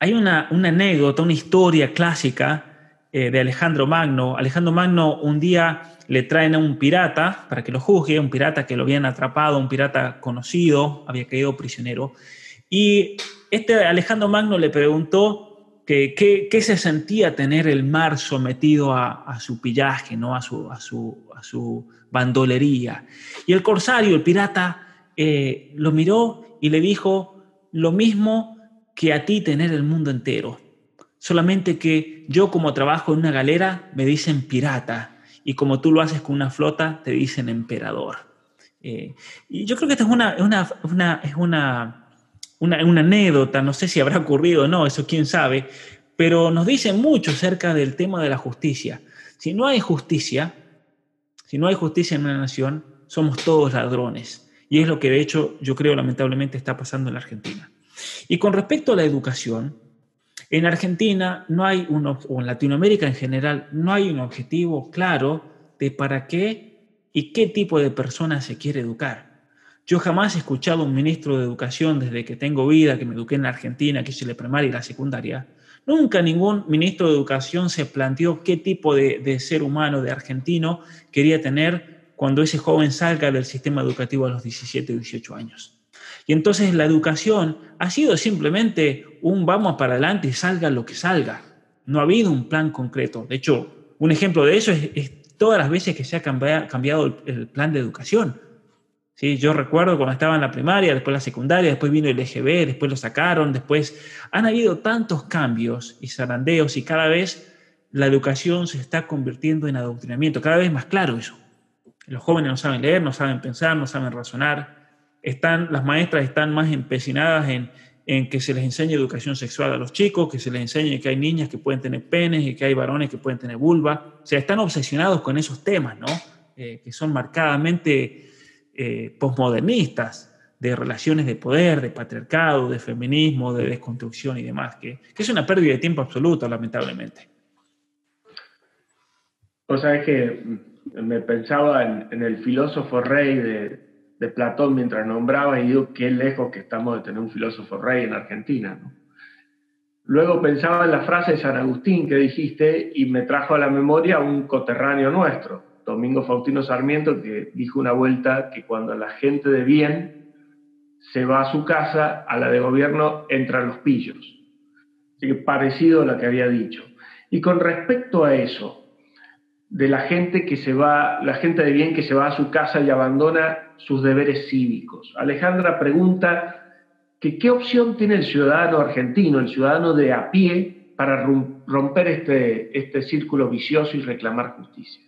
hay una, anécdota, una historia clásica eh, de Alejandro Magno. Alejandro Magno un día le traen a un pirata para que lo juzgue, un pirata que lo habían atrapado, un pirata conocido, había caído prisionero. Y este Alejandro Magno le preguntó qué que, se sentía tener el mar sometido a, su pillaje, ¿no? a, su, a, su, a su bandolería. Y el corsario, el pirata, eh, lo miró y le dijo, lo mismo que a ti tener el mundo entero. Solamente que yo como trabajo en una galera me dicen pirata y como tú lo haces con una flota te dicen emperador. Eh, y yo creo que esta es una, una, una, es una, una, anécdota, no sé si habrá ocurrido o no, eso quién sabe, pero nos dice mucho acerca del tema de la justicia. Si no hay justicia, si no hay justicia en una nación, somos todos ladrones. Y es lo que de hecho yo creo lamentablemente está pasando en la Argentina. Y con respecto a la educación, en Argentina no hay un, o en Latinoamérica en general, no hay un objetivo claro de para qué y qué tipo de personas se quiere educar. Yo jamás he escuchado a un ministro de Educación desde que tengo vida, que me eduqué en la Argentina, que hice la primaria y la secundaria. Nunca ningún ministro de Educación se planteó qué tipo de, de ser humano, de argentino, quería tener cuando ese joven salga del sistema educativo a los 17 o 18 años. Y entonces la educación ha sido simplemente un vamos para adelante y salga lo que salga. No ha habido un plan concreto. De hecho, un ejemplo de eso es, todas las veces que se ha cambiado el, plan de educación. ¿Sí? Yo recuerdo cuando estaba en la primaria, después la secundaria, después vino el EGB, después lo sacaron, después han habido tantos cambios y zarandeos y cada vez la educación se está convirtiendo en adoctrinamiento, cada vez más claro eso. Los jóvenes no saben leer, no saben pensar, no saben razonar. Están, las maestras están más empecinadas en, en que se les enseñe educación sexual a los chicos, que se les enseñe que hay niñas que pueden tener penes y que hay varones que pueden tener vulva. O sea, están obsesionados con esos temas, ¿no? Eh, que son marcadamente eh, posmodernistas, de relaciones de poder, de patriarcado, de feminismo, de desconstrucción y demás, que, es una pérdida de tiempo absoluta, lamentablemente. O sea, es que me pensaba en, el filósofo rey de, Platón mientras nombraba y digo, qué lejos que estamos de tener un filósofo rey en Argentina. Luego pensaba en la frase de San Agustín que dijiste y me trajo a la memoria un coterráneo nuestro, Domingo Faustino Sarmiento, que dijo una vuelta que cuando la gente de bien se va a su casa, a la de gobierno entran los pillos. Así que parecido a lo que había dicho. Y con respecto a eso, de la gente que se va, la gente de bien que se va a su casa y abandona sus deberes cívicos. Alejandra pregunta que qué opción tiene el ciudadano argentino, el ciudadano de a pie, para romper este, este círculo vicioso y reclamar justicia.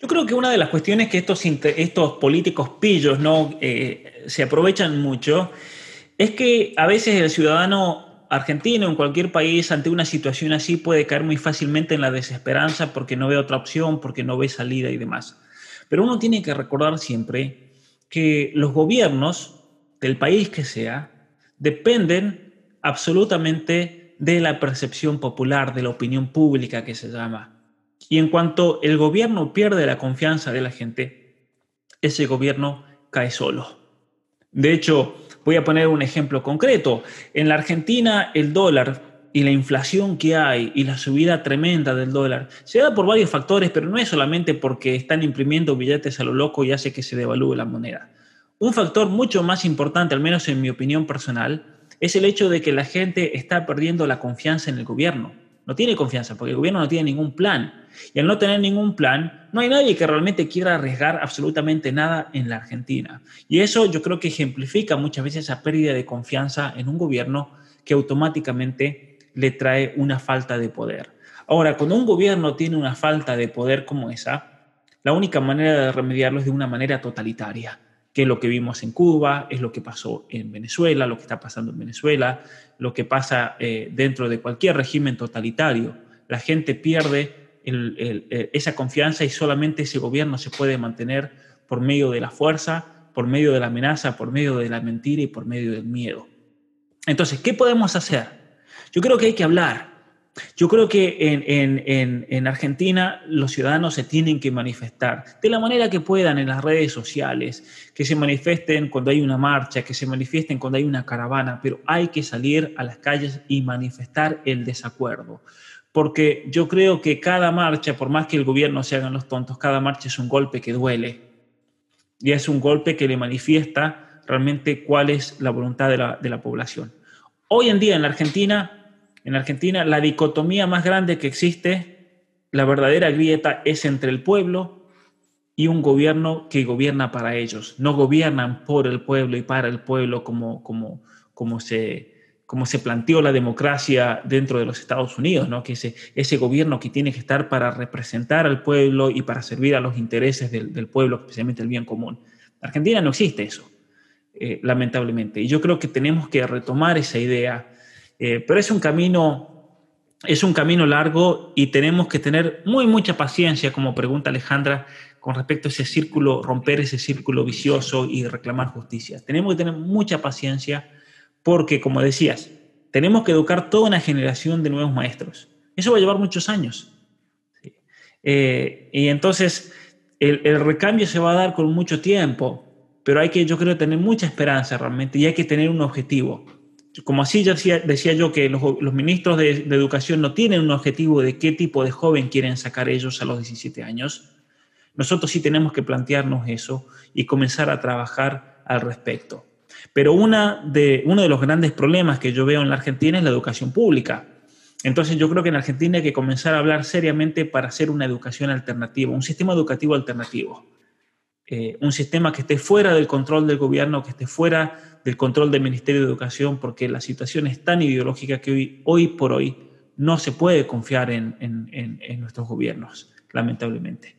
Yo creo que una de las cuestiones que estos, estos políticos pillos ¿no? Eh, se aprovechan mucho es que a veces el ciudadano argentino en cualquier país ante una situación así puede caer muy fácilmente en la desesperanza porque no ve otra opción, porque no ve salida y demás. Pero uno tiene que recordar siempre que los gobiernos del país que sea dependen absolutamente de la percepción popular, de la opinión pública que se llama. Y en cuanto el gobierno pierde la confianza de la gente, ese gobierno cae solo. De hecho, voy a poner un ejemplo concreto. En la Argentina el dólar y la inflación que hay y la subida tremenda del dólar se da por varios factores, pero no es solamente porque están imprimiendo billetes a lo loco y hace que se devalúe la moneda. Un factor mucho más importante, al menos en mi opinión personal, es el hecho de que la gente está perdiendo la confianza en el gobierno. No tiene confianza porque el gobierno no tiene ningún plan. Y al no tener ningún plan, no hay nadie que realmente quiera arriesgar absolutamente nada en la Argentina. Y eso yo creo que ejemplifica muchas veces esa pérdida de confianza en un gobierno que automáticamente le trae una falta de poder. Ahora, cuando un gobierno tiene una falta de poder como esa, la única manera de remediarlo es de una manera totalitaria que es lo que vimos en Cuba, es lo que pasó en Venezuela, lo que está pasando en Venezuela, lo que pasa eh, dentro de cualquier régimen totalitario. La gente pierde esa confianza y solamente ese gobierno se puede mantener por medio de la fuerza, por medio de la amenaza, por medio de la mentira y por medio del miedo. Entonces, ¿qué podemos hacer? Yo creo que hay que hablar, yo creo que en, Argentina los ciudadanos se tienen que manifestar de la manera que puedan en las redes sociales, que se manifiesten cuando hay una marcha, que se manifiesten cuando hay una caravana, pero hay que salir a las calles y manifestar el desacuerdo. Porque yo creo que cada marcha, por más que el gobierno se hagan los tontos, cada marcha es un golpe que duele. Y es un golpe que le manifiesta realmente cuál es la voluntad de la, de la población. Hoy en día en la Argentina en Argentina, la dicotomía más grande que existe, la verdadera grieta es entre el pueblo y un gobierno que gobierna para ellos. No gobiernan por el pueblo y para el pueblo como, como, como, se, como se planteó la democracia dentro de los Estados Unidos, ¿no? que ese, ese gobierno que tiene que estar para representar al pueblo y para servir a los intereses del, pueblo, especialmente el bien común. En Argentina no existe eso, eh, lamentablemente. Y yo creo que tenemos que retomar esa idea eh, pero es un camino, es un camino largo y tenemos que tener muy mucha paciencia, como pregunta Alejandra, con respecto a ese círculo, romper ese círculo vicioso y reclamar justicia. Tenemos que tener mucha paciencia porque, como decías, tenemos que educar toda una generación de nuevos maestros. Eso va a llevar muchos años. Eh, y entonces el, el, recambio se va a dar con mucho tiempo, pero hay que, yo creo, tener mucha esperanza realmente y hay que tener un objetivo como así ya decía, yo que los, ministros de, educación no tienen un objetivo de qué tipo de joven quieren sacar ellos a los 17 años, nosotros sí tenemos que plantearnos eso y comenzar a trabajar al respecto. Pero una de, uno de los grandes problemas que yo veo en la Argentina es la educación pública. Entonces yo creo que en Argentina hay que comenzar a hablar seriamente para hacer una educación alternativa, un sistema educativo alternativo. Eh, un sistema que esté fuera del control del gobierno, que esté fuera del control del Ministerio de Educación, porque la situación es tan ideológica que hoy, por hoy no se puede confiar en, en, nuestros gobiernos, lamentablemente.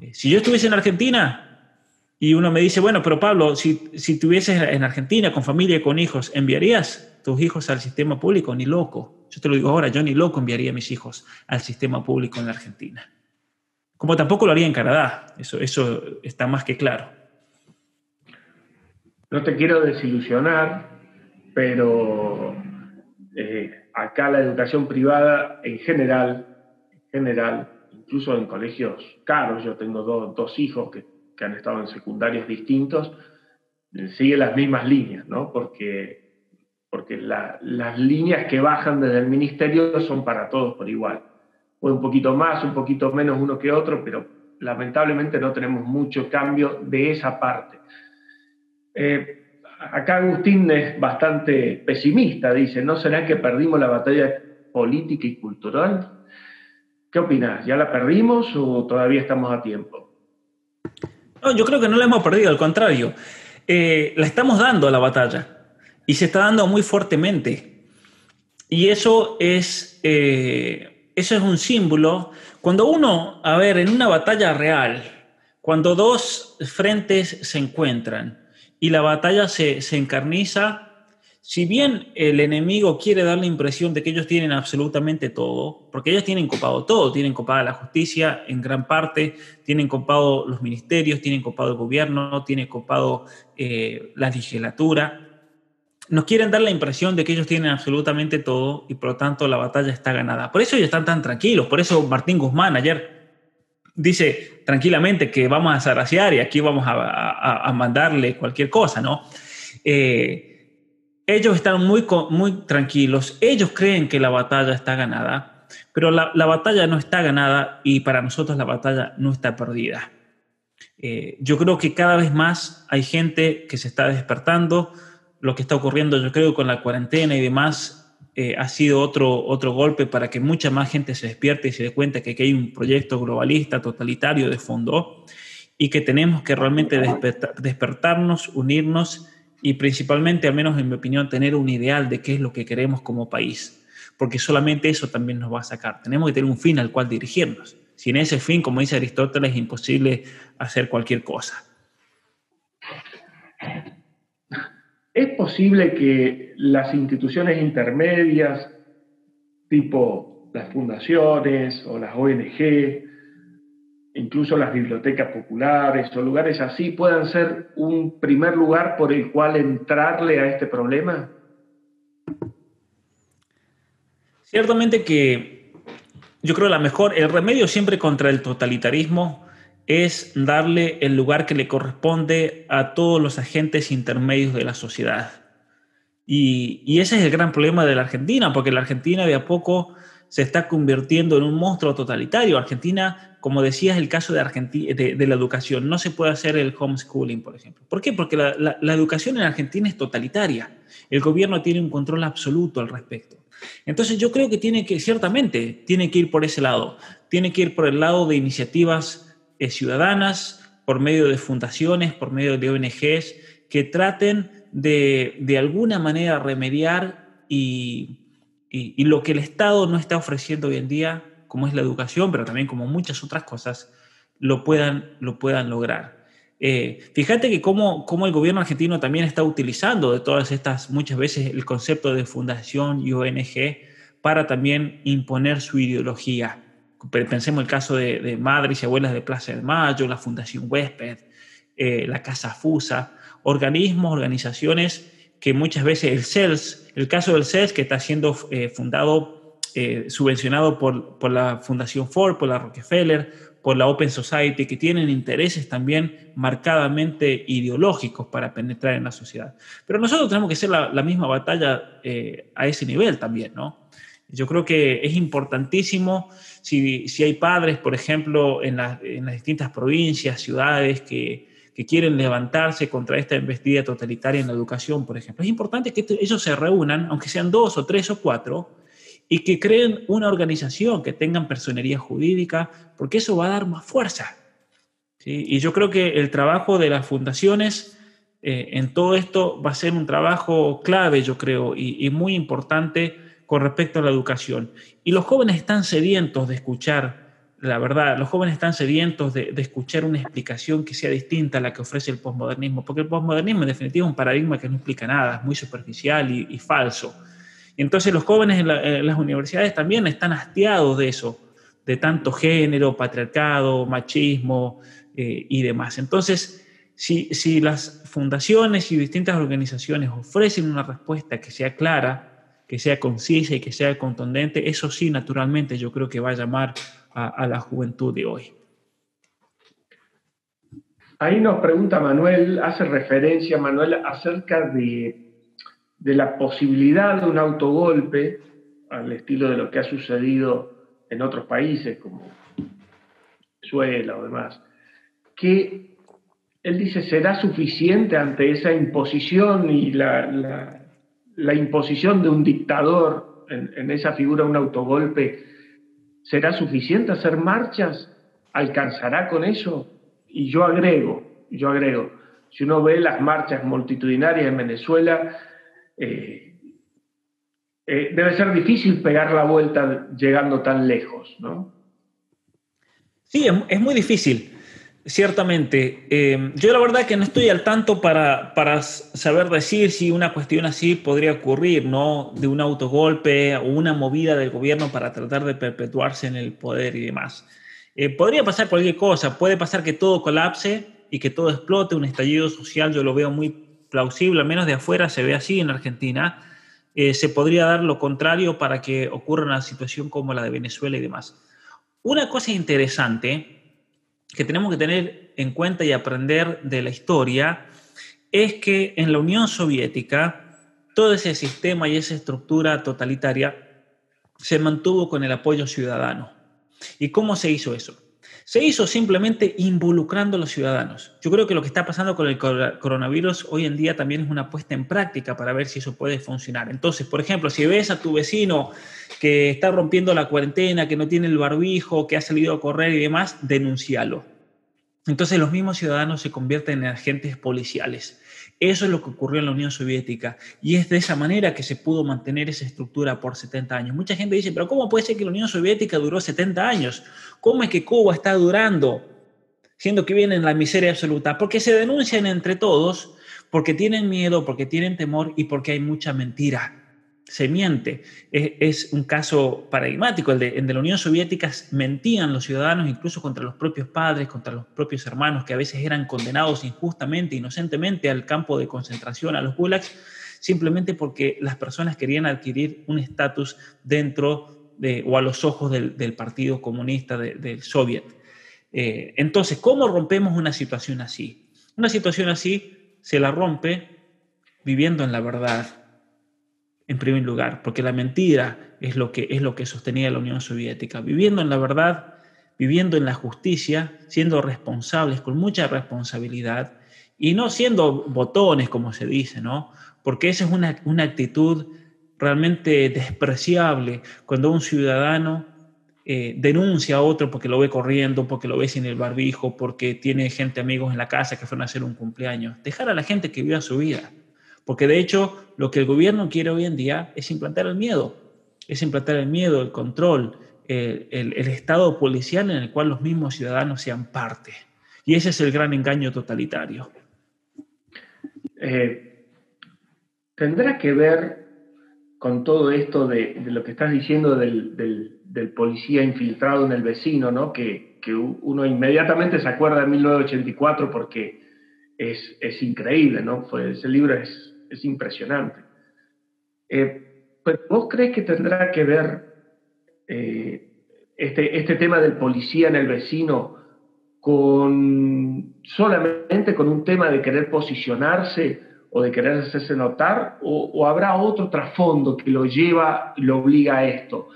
Eh, si yo estuviese en Argentina y uno me dice, bueno, pero Pablo, si, si estuvieses en Argentina con familia y con hijos, ¿enviarías tus hijos al sistema público? Ni loco. Yo te lo digo ahora, yo ni loco enviaría a mis hijos al sistema público en Argentina. Como tampoco lo haría en Canadá, eso, eso está más que claro. No te quiero desilusionar, pero eh, acá la educación privada en general, en general, incluso en colegios caros, yo tengo dos hijos que, han estado en secundarios distintos, sigue las mismas líneas, ¿no? Porque, porque las líneas que bajan desde el ministerio son para todos por igual. O un poquito más, un poquito menos uno que otro, pero lamentablemente no tenemos mucho cambio de esa parte. Eh, acá Agustín es bastante pesimista, dice, ¿no será que perdimos la batalla política y cultural? ¿Qué opinas? ¿Ya la perdimos o todavía estamos a tiempo? No, yo creo que no la hemos perdido, al contrario. Eh, la estamos dando a la batalla y se está dando muy fuertemente. Y eso es, eh, eso es un símbolo. Cuando uno, a ver, en una batalla real, cuando dos frentes se encuentran, y la batalla se, encarniza, si bien el enemigo quiere dar la impresión de que ellos tienen absolutamente todo, porque ellos tienen copado todo, tienen copada la justicia en gran parte, tienen copado los ministerios, tienen copado el gobierno, tienen copado eh, la legislatura, nos quieren dar la impresión de que ellos tienen absolutamente todo y por lo tanto la batalla está ganada. Por eso ellos están tan tranquilos, por eso Martín Guzmán ayer dice tranquilamente que vamos a zaraciar y aquí vamos a, mandarle cualquier cosa, ¿no? Eh, ellos están muy, muy tranquilos, ellos creen que la batalla está ganada, pero la, batalla no está ganada y para nosotros la batalla no está perdida. Eh, yo creo que cada vez más hay gente que se está despertando, lo que está ocurriendo yo creo con la cuarentena y demás eh, ha sido otro, otro golpe para que mucha más gente se despierte y se dé cuenta que aquí hay un proyecto globalista, totalitario de fondo y que tenemos que realmente despertarnos, unirnos y principalmente, al menos en mi opinión, tener un ideal de qué es lo que queremos como país, porque solamente eso también nos va a sacar. Tenemos que tener un fin al cual dirigirnos. Sin ese fin, como dice Aristóteles, es imposible hacer cualquier cosa. ¿Es posible que las instituciones intermedias, tipo las fundaciones o las ONG, incluso las bibliotecas populares o lugares así puedan ser un primer lugar por el cual entrarle a este problema? Ciertamente que yo creo la mejor, el remedio siempre contra el totalitarismo es darle el lugar que le corresponde a todos los agentes intermedios de la sociedad. Y, y ese es el gran problema de la Argentina, porque la Argentina de a poco se está convirtiendo en un monstruo totalitario. Argentina, como decías, el caso de, Argentina, de, la educación. No se puede hacer el homeschooling, por ejemplo. ¿Por qué? Porque la, la, educación en Argentina es totalitaria. El gobierno tiene un control absoluto al respecto. Entonces yo creo que tiene que, ciertamente, tiene que ir por ese lado. Tiene que ir por el lado de iniciativas eh, ciudadanas, por medio de fundaciones, por medio de ONGs, que traten de, de alguna manera remediar y lo que el Estado no está ofreciendo hoy en día, como es la educación, pero también como muchas otras cosas, lo puedan, lo puedan lograr. Eh, fíjate que cómo, el gobierno argentino también está utilizando de todas estas, muchas veces, el concepto de fundación y ONG para también imponer su ideología. Pensemos el caso de, Madres y Abuelas de Plaza del Mayo, la Fundación Huésped, eh, la Casa Fusa, organismos, organizaciones que muchas veces el CELS, el caso del CELS que está siendo eh, fundado, eh, subvencionado por, por, la Fundación Ford, por la Rockefeller, por la Open Society, que tienen intereses también marcadamente ideológicos para penetrar en la sociedad. Pero nosotros tenemos que hacer la, misma batalla a ese nivel también, ¿no? Yo creo que es importantísimo si, si hay padres, por ejemplo, en, en las distintas provincias, ciudades, que, que quieren levantarse contra esta investida totalitaria en la educación, por ejemplo. Es importante que ellos se reúnan, aunque sean dos o tres o cuatro, y que creen una organización, que tengan personería jurídica, porque eso va a dar más fuerza. Y yo creo que el trabajo de las fundaciones eh, en todo esto va a ser un trabajo clave, yo creo, y, y muy importante con respecto a la educación. Y los jóvenes están sedientos de escuchar la verdad, los jóvenes están sedientos de, escuchar una explicación que sea distinta a la que ofrece el posmodernismo, porque el posmodernismo en definitiva es un paradigma que no explica nada, es muy superficial y, falso. Y entonces los jóvenes en, las universidades también están hastiados de eso, de tanto género, patriarcado, machismo eh, y demás. Entonces, si, si las fundaciones y distintas organizaciones ofrecen una respuesta que sea clara, que sea concisa y que sea contundente, eso sí, naturalmente, yo creo que va a llamar a, la juventud de hoy. Ahí nos pregunta Manuel, hace referencia Manuel acerca de, de, la posibilidad de un autogolpe al estilo de lo que ha sucedido en otros países como Venezuela o demás, que él dice será suficiente ante esa imposición y la, la, imposición de un dictador en, esa figura, un autogolpe ¿Será suficiente hacer marchas? ¿Alcanzará con eso? Y yo agrego, yo agrego, si uno ve las marchas multitudinarias en Venezuela, eh, eh, debe ser difícil pegar la vuelta llegando tan lejos, ¿no? Sí, es, muy difícil. Ciertamente. Eh, yo la verdad que no estoy al tanto para, para saber decir si una cuestión así podría ocurrir, ¿no? De un autogolpe o una movida del gobierno para tratar de perpetuarse en el poder y demás. Eh, podría pasar cualquier cosa, puede pasar que todo colapse y que todo explote, un estallido social, yo lo veo muy plausible, al menos de afuera se ve así en Argentina. Eh, se podría dar lo contrario para que ocurra una situación como la de Venezuela y demás. Una cosa interesante que tenemos que tener en cuenta y aprender de la historia es que en la Unión Soviética todo ese sistema y esa estructura totalitaria se mantuvo con el apoyo ciudadano. ¿Y cómo se hizo eso? Se hizo simplemente involucrando a los ciudadanos. Yo creo que lo que está pasando con el coronavirus hoy en día también es una puesta en práctica para ver si eso puede funcionar. Entonces, por ejemplo, si ves a tu vecino que está rompiendo la cuarentena, que no tiene el barbijo, que ha salido a correr y demás, denúncialo. Entonces los mismos ciudadanos se convierten en agentes policiales. Eso es lo que ocurrió en la Unión Soviética y es de esa manera que se pudo mantener esa estructura por 70 años. Mucha gente dice, pero ¿cómo puede ser que la Unión Soviética duró 70 años? ¿Cómo es que Cuba está durando, siendo que viene en la miseria absoluta? Porque se denuncian entre todos, porque tienen miedo, porque tienen temor y porque hay mucha mentira se miente. Es, un caso paradigmático. El de, la Unión Soviética mentían los ciudadanos incluso contra los propios padres, contra los propios hermanos, que a veces eran condenados injustamente, inocentemente al campo de concentración, a los gulags, simplemente porque las personas querían adquirir un estatus dentro de, o a los ojos del, Partido Comunista del Soviet. Eh, entonces, ¿cómo rompemos una situación así? Una situación así se la rompe viviendo en la verdad, en primer lugar, porque la mentira es lo que, es lo que sostenía la Unión Soviética. Viviendo en la verdad, viviendo en la justicia, siendo responsables, con mucha responsabilidad, y no siendo botones, como se dice, ¿no? Porque esa es una, una actitud realmente despreciable cuando un ciudadano eh, denuncia a otro porque lo ve corriendo, porque lo ve sin el barbijo, porque tiene gente, amigos en la casa que fueron a hacer un cumpleaños. Dejar a la gente que viva su vida. Porque de hecho lo que el gobierno quiere hoy en día es implantar el miedo, es implantar el miedo, el control, el, estado policial en el cual los mismos ciudadanos sean parte. Y ese es el gran engaño totalitario. Eh, ¿Tendrá que ver con todo esto de, lo que estás diciendo del, policía infiltrado en el vecino, ¿no? que, uno inmediatamente se acuerda de 1984 porque es, increíble, ¿no? Fue, ese libro es, es impresionante. Eh, pues, ¿Vos crees que tendrá que ver eh, este, este tema del policía en el vecino con solamente con un tema de querer posicionarse o de querer hacerse notar, o, habrá otro trasfondo que lo lleva, lo obliga a esto?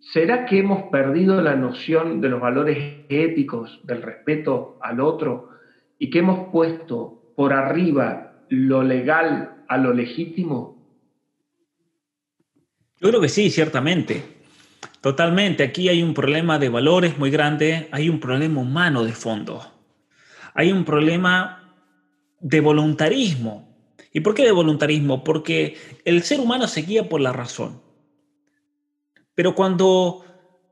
¿Será que hemos perdido la noción de los valores éticos, del respeto al otro, y que hemos puesto por arriba lo legal a lo legítimo? Yo creo que sí, ciertamente. Totalmente. Aquí hay un problema de valores muy grande, hay un problema humano de fondo. Hay un problema de voluntarismo. ¿Y por qué de voluntarismo? Porque el ser humano se guía por la razón. Pero cuando,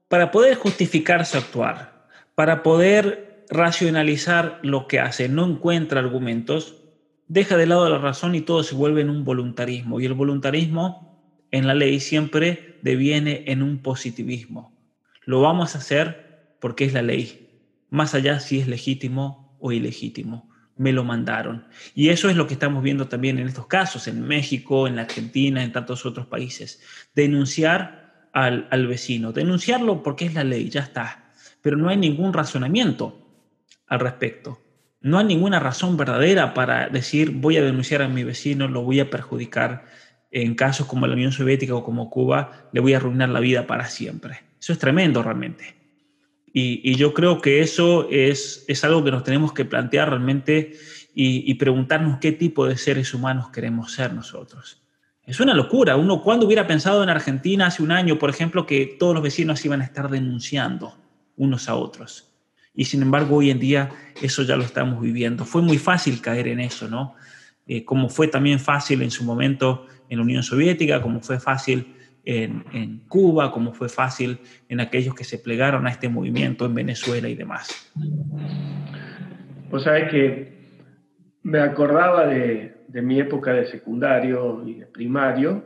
para poder justificar su actuar, para poder racionalizar lo que hace, no encuentra argumentos, deja de lado la razón y todo se vuelve en un voluntarismo. Y el voluntarismo en la ley siempre deviene en un positivismo. Lo vamos a hacer porque es la ley, más allá si es legítimo o ilegítimo. Me lo mandaron. Y eso es lo que estamos viendo también en estos casos, en México, en la Argentina, en tantos otros países. Denunciar al, al vecino, denunciarlo porque es la ley, ya está. Pero no hay ningún razonamiento al respecto. No hay ninguna razón verdadera para decir voy a denunciar a mi vecino, lo voy a perjudicar. En casos como la Unión Soviética o como Cuba, le voy a arruinar la vida para siempre. Eso es tremendo realmente. Y, yo creo que eso es, es, algo que nos tenemos que plantear realmente y, preguntarnos qué tipo de seres humanos queremos ser nosotros. Es una locura. Uno, ¿cuándo hubiera pensado en Argentina hace un año, por ejemplo, que todos los vecinos iban a estar denunciando unos a otros? Y sin embargo, hoy en día eso ya lo estamos viviendo. Fue muy fácil caer en eso, ¿no? Eh, como fue también fácil en su momento en la Unión Soviética, como fue fácil en, en, Cuba, como fue fácil en aquellos que se plegaron a este movimiento en Venezuela y demás. Vos sabés que me acordaba de, de mi época de secundario y de primario.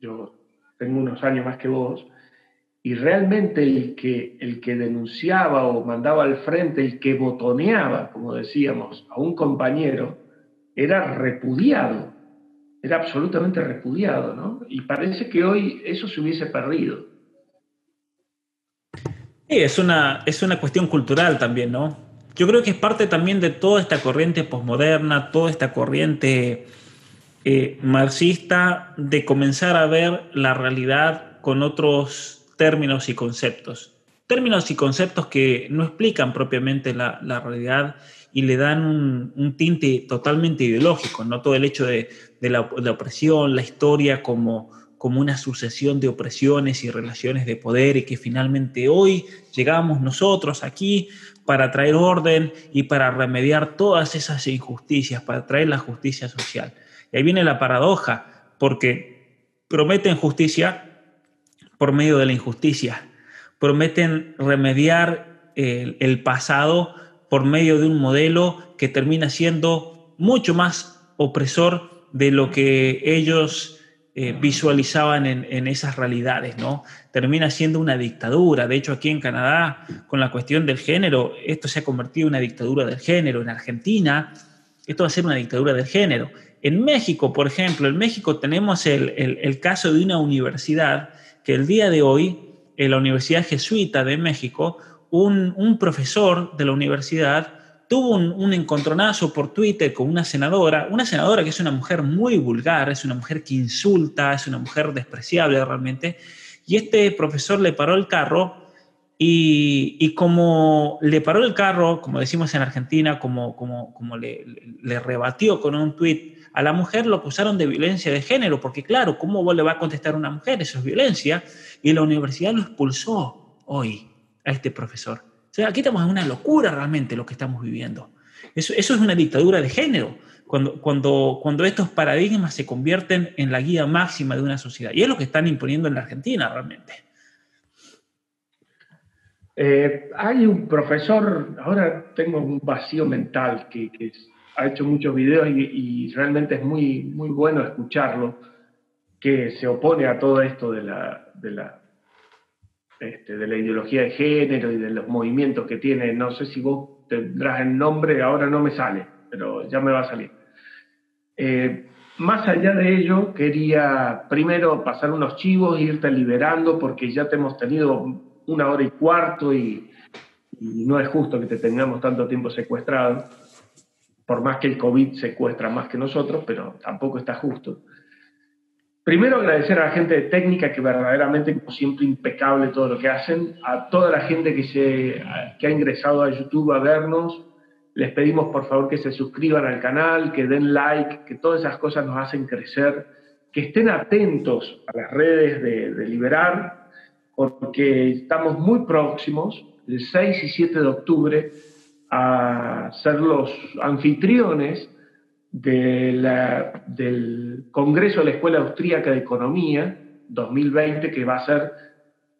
Yo tengo unos años más que vos. Y realmente el que, el que denunciaba o mandaba al frente, el que botoneaba, como decíamos, a un compañero, era repudiado, era absolutamente repudiado, ¿no? Y parece que hoy eso se hubiese perdido. Sí, es una, es una cuestión cultural también, ¿no? Yo creo que es parte también de toda esta corriente posmoderna, toda esta corriente eh, marxista de comenzar a ver la realidad con otros términos y conceptos. Términos y conceptos que no explican propiamente la, realidad y le dan un, tinte totalmente ideológico, no todo el hecho de, la, opresión, la historia como, como una sucesión de opresiones y relaciones de poder y que finalmente hoy llegamos nosotros aquí para traer orden y para remediar todas esas injusticias, para traer la justicia social. Y ahí viene la paradoja, porque prometen justicia, por medio de la injusticia. Prometen remediar el, pasado por medio de un modelo que termina siendo mucho más opresor de lo que ellos eh, visualizaban en, esas realidades, ¿no? Termina siendo una dictadura. De hecho, aquí en Canadá, con la cuestión del género, esto se ha convertido en una dictadura del género. En Argentina, esto va a ser una dictadura del género. En México, por ejemplo, en México tenemos el, el caso de una universidad que el día de hoy en la Universidad Jesuita de México, un, profesor de la universidad tuvo un, encontronazo por Twitter con una senadora, una senadora que es una mujer muy vulgar, es una mujer que insulta, es una mujer despreciable realmente, y este profesor le paró el carro y, como le paró el carro, como decimos en Argentina, como, como, como le, le rebatió con un tweet a la mujer lo acusaron de violencia de género, porque claro, ¿cómo le va a contestar a una mujer? Eso es violencia. Y la universidad lo expulsó hoy a este profesor. O sea, aquí estamos en una locura realmente lo que estamos viviendo. Eso, es una dictadura de género, cuando, cuando, cuando estos paradigmas se convierten en la guía máxima de una sociedad. Y es lo que están imponiendo en la Argentina realmente. Eh, hay un profesor, ahora tengo un vacío mental que, que ha hecho muchos videos y, realmente es muy, muy bueno escucharlo, que se opone a todo esto de la, de la, este, de la ideología de género y de los movimientos que tiene. No sé si vos tendrás el nombre, ahora no me sale, pero ya me va a salir. Eh, más allá de ello, quería primero pasar unos chivos irte liberando porque ya te hemos tenido una hora y cuarto y, y no es justo que te tengamos tanto tiempo secuestrado por más que el COVID secuestra más que nosotros, pero tampoco está justo. Primero agradecer a la gente de técnica que verdaderamente, como siempre, impecable todo lo que hacen, a toda la gente que, se, que ha ingresado a YouTube a vernos, les pedimos por favor que se suscriban al canal, que den like, que todas esas cosas nos hacen crecer, que estén atentos a las redes de, de Liberar, porque estamos muy próximos, el 6 y 7 de octubre, a ser los anfitriones del Congreso de la Escuela Austríaca de Economía 2020, que va a ser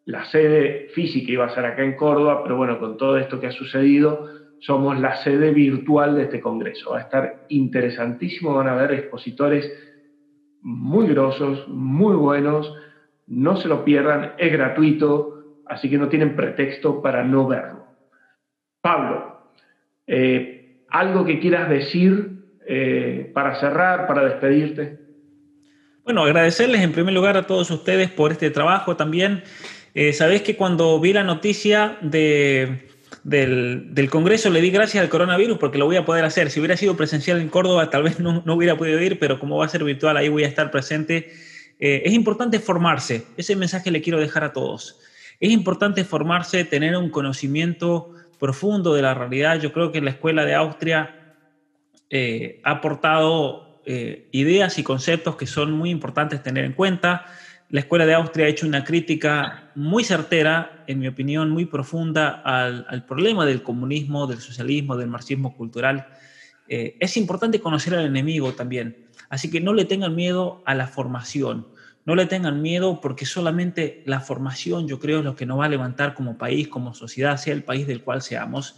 la sede física, iba a ser acá en Córdoba, pero bueno, con todo esto que ha sucedido, somos la sede virtual de este Congreso. Va a estar interesantísimo, van a haber expositores muy grosos, muy buenos, no se lo pierdan, es gratuito, así que no tienen pretexto para no verlo. Pablo, eh, ¿Algo que quieras decir eh, para cerrar, para despedirte? Bueno, agradecerles en primer lugar a todos ustedes por este trabajo también. Eh, Sabéis que cuando vi la noticia de, del, Congreso le di gracias al coronavirus porque lo voy a poder hacer. Si hubiera sido presencial en Córdoba tal vez no, no hubiera podido ir, pero como va a ser virtual ahí voy a estar presente. es importante formarse, ese mensaje le quiero dejar a todos. Es importante formarse, tener un conocimiento profundo de la realidad. Yo creo que la Escuela de Austria eh, ha aportado eh, ideas y conceptos que son muy importantes tener en cuenta. La Escuela de Austria ha hecho una crítica muy certera, en mi opinión, muy profunda al, problema del comunismo, del socialismo, del marxismo cultural. Eh, es importante conocer al enemigo también. Así que no le tengan miedo a la formación. No le tengan miedo porque solamente la formación, yo creo, es lo que nos va a levantar como país, como sociedad, sea el país del cual seamos.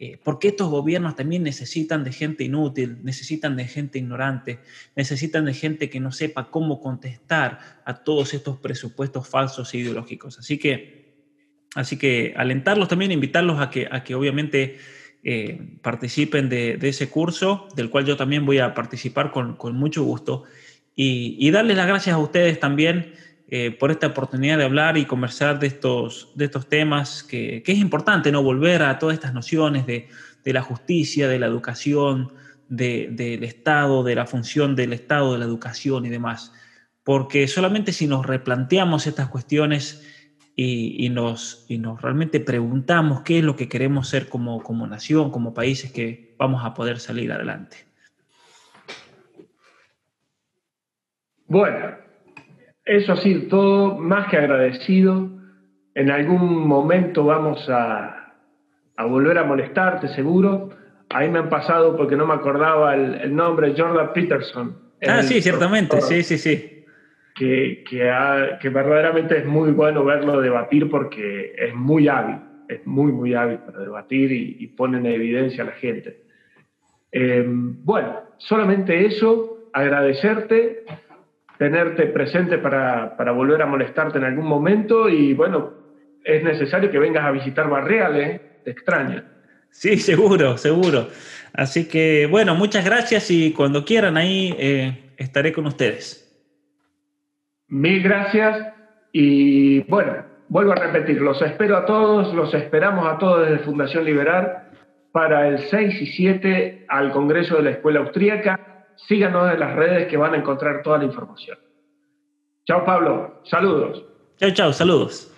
eh, porque estos gobiernos también necesitan de gente inútil, necesitan de gente ignorante, necesitan de gente que no sepa cómo contestar a todos estos presupuestos falsos e ideológicos. Así que, así que alentarlos también, invitarlos a que, a que obviamente eh, participen de, ese curso, del cual yo también voy a participar con, con mucho gusto, y, y darles las gracias a ustedes también eh, por esta oportunidad de hablar y conversar de estos, de estos temas, que, es importante, ¿no? Volver a todas estas nociones de, la justicia, de la educación, del Estado, de la función del Estado, de la educación y demás. Porque solamente si nos replanteamos estas cuestiones y, nos, y nos realmente preguntamos qué es lo que queremos ser como, como nación, como países, que vamos a poder salir adelante. Bueno, eso sí, todo más que agradecido. En algún momento vamos a, volver a molestarte, seguro. Ahí me han pasado porque no me acordaba el, nombre, Jordan Peterson. Ah, sí, ciertamente, sí, sí, sí. Que, que, verdaderamente es muy bueno verlo debatir porque es muy hábil, es muy, muy hábil para debatir y, pone en evidencia a la gente. Eh, bueno, solamente eso, agradecerte tenerte presente para, volver a molestarte en algún momento y bueno, es necesario que vengas a visitar Barreales, ¿eh? te extraña. Sí, seguro, seguro. Así que bueno, muchas gracias y cuando quieran ahí eh, estaré con ustedes. Mil gracias y bueno, vuelvo a repetir, los espero a todos, los esperamos a todos desde Fundación Liberar para el 6 y 7 al Congreso de la Escuela Austríaca síganos en las redes que van a encontrar toda la información. Chao Pablo, saludos. Chao, chao, saludos.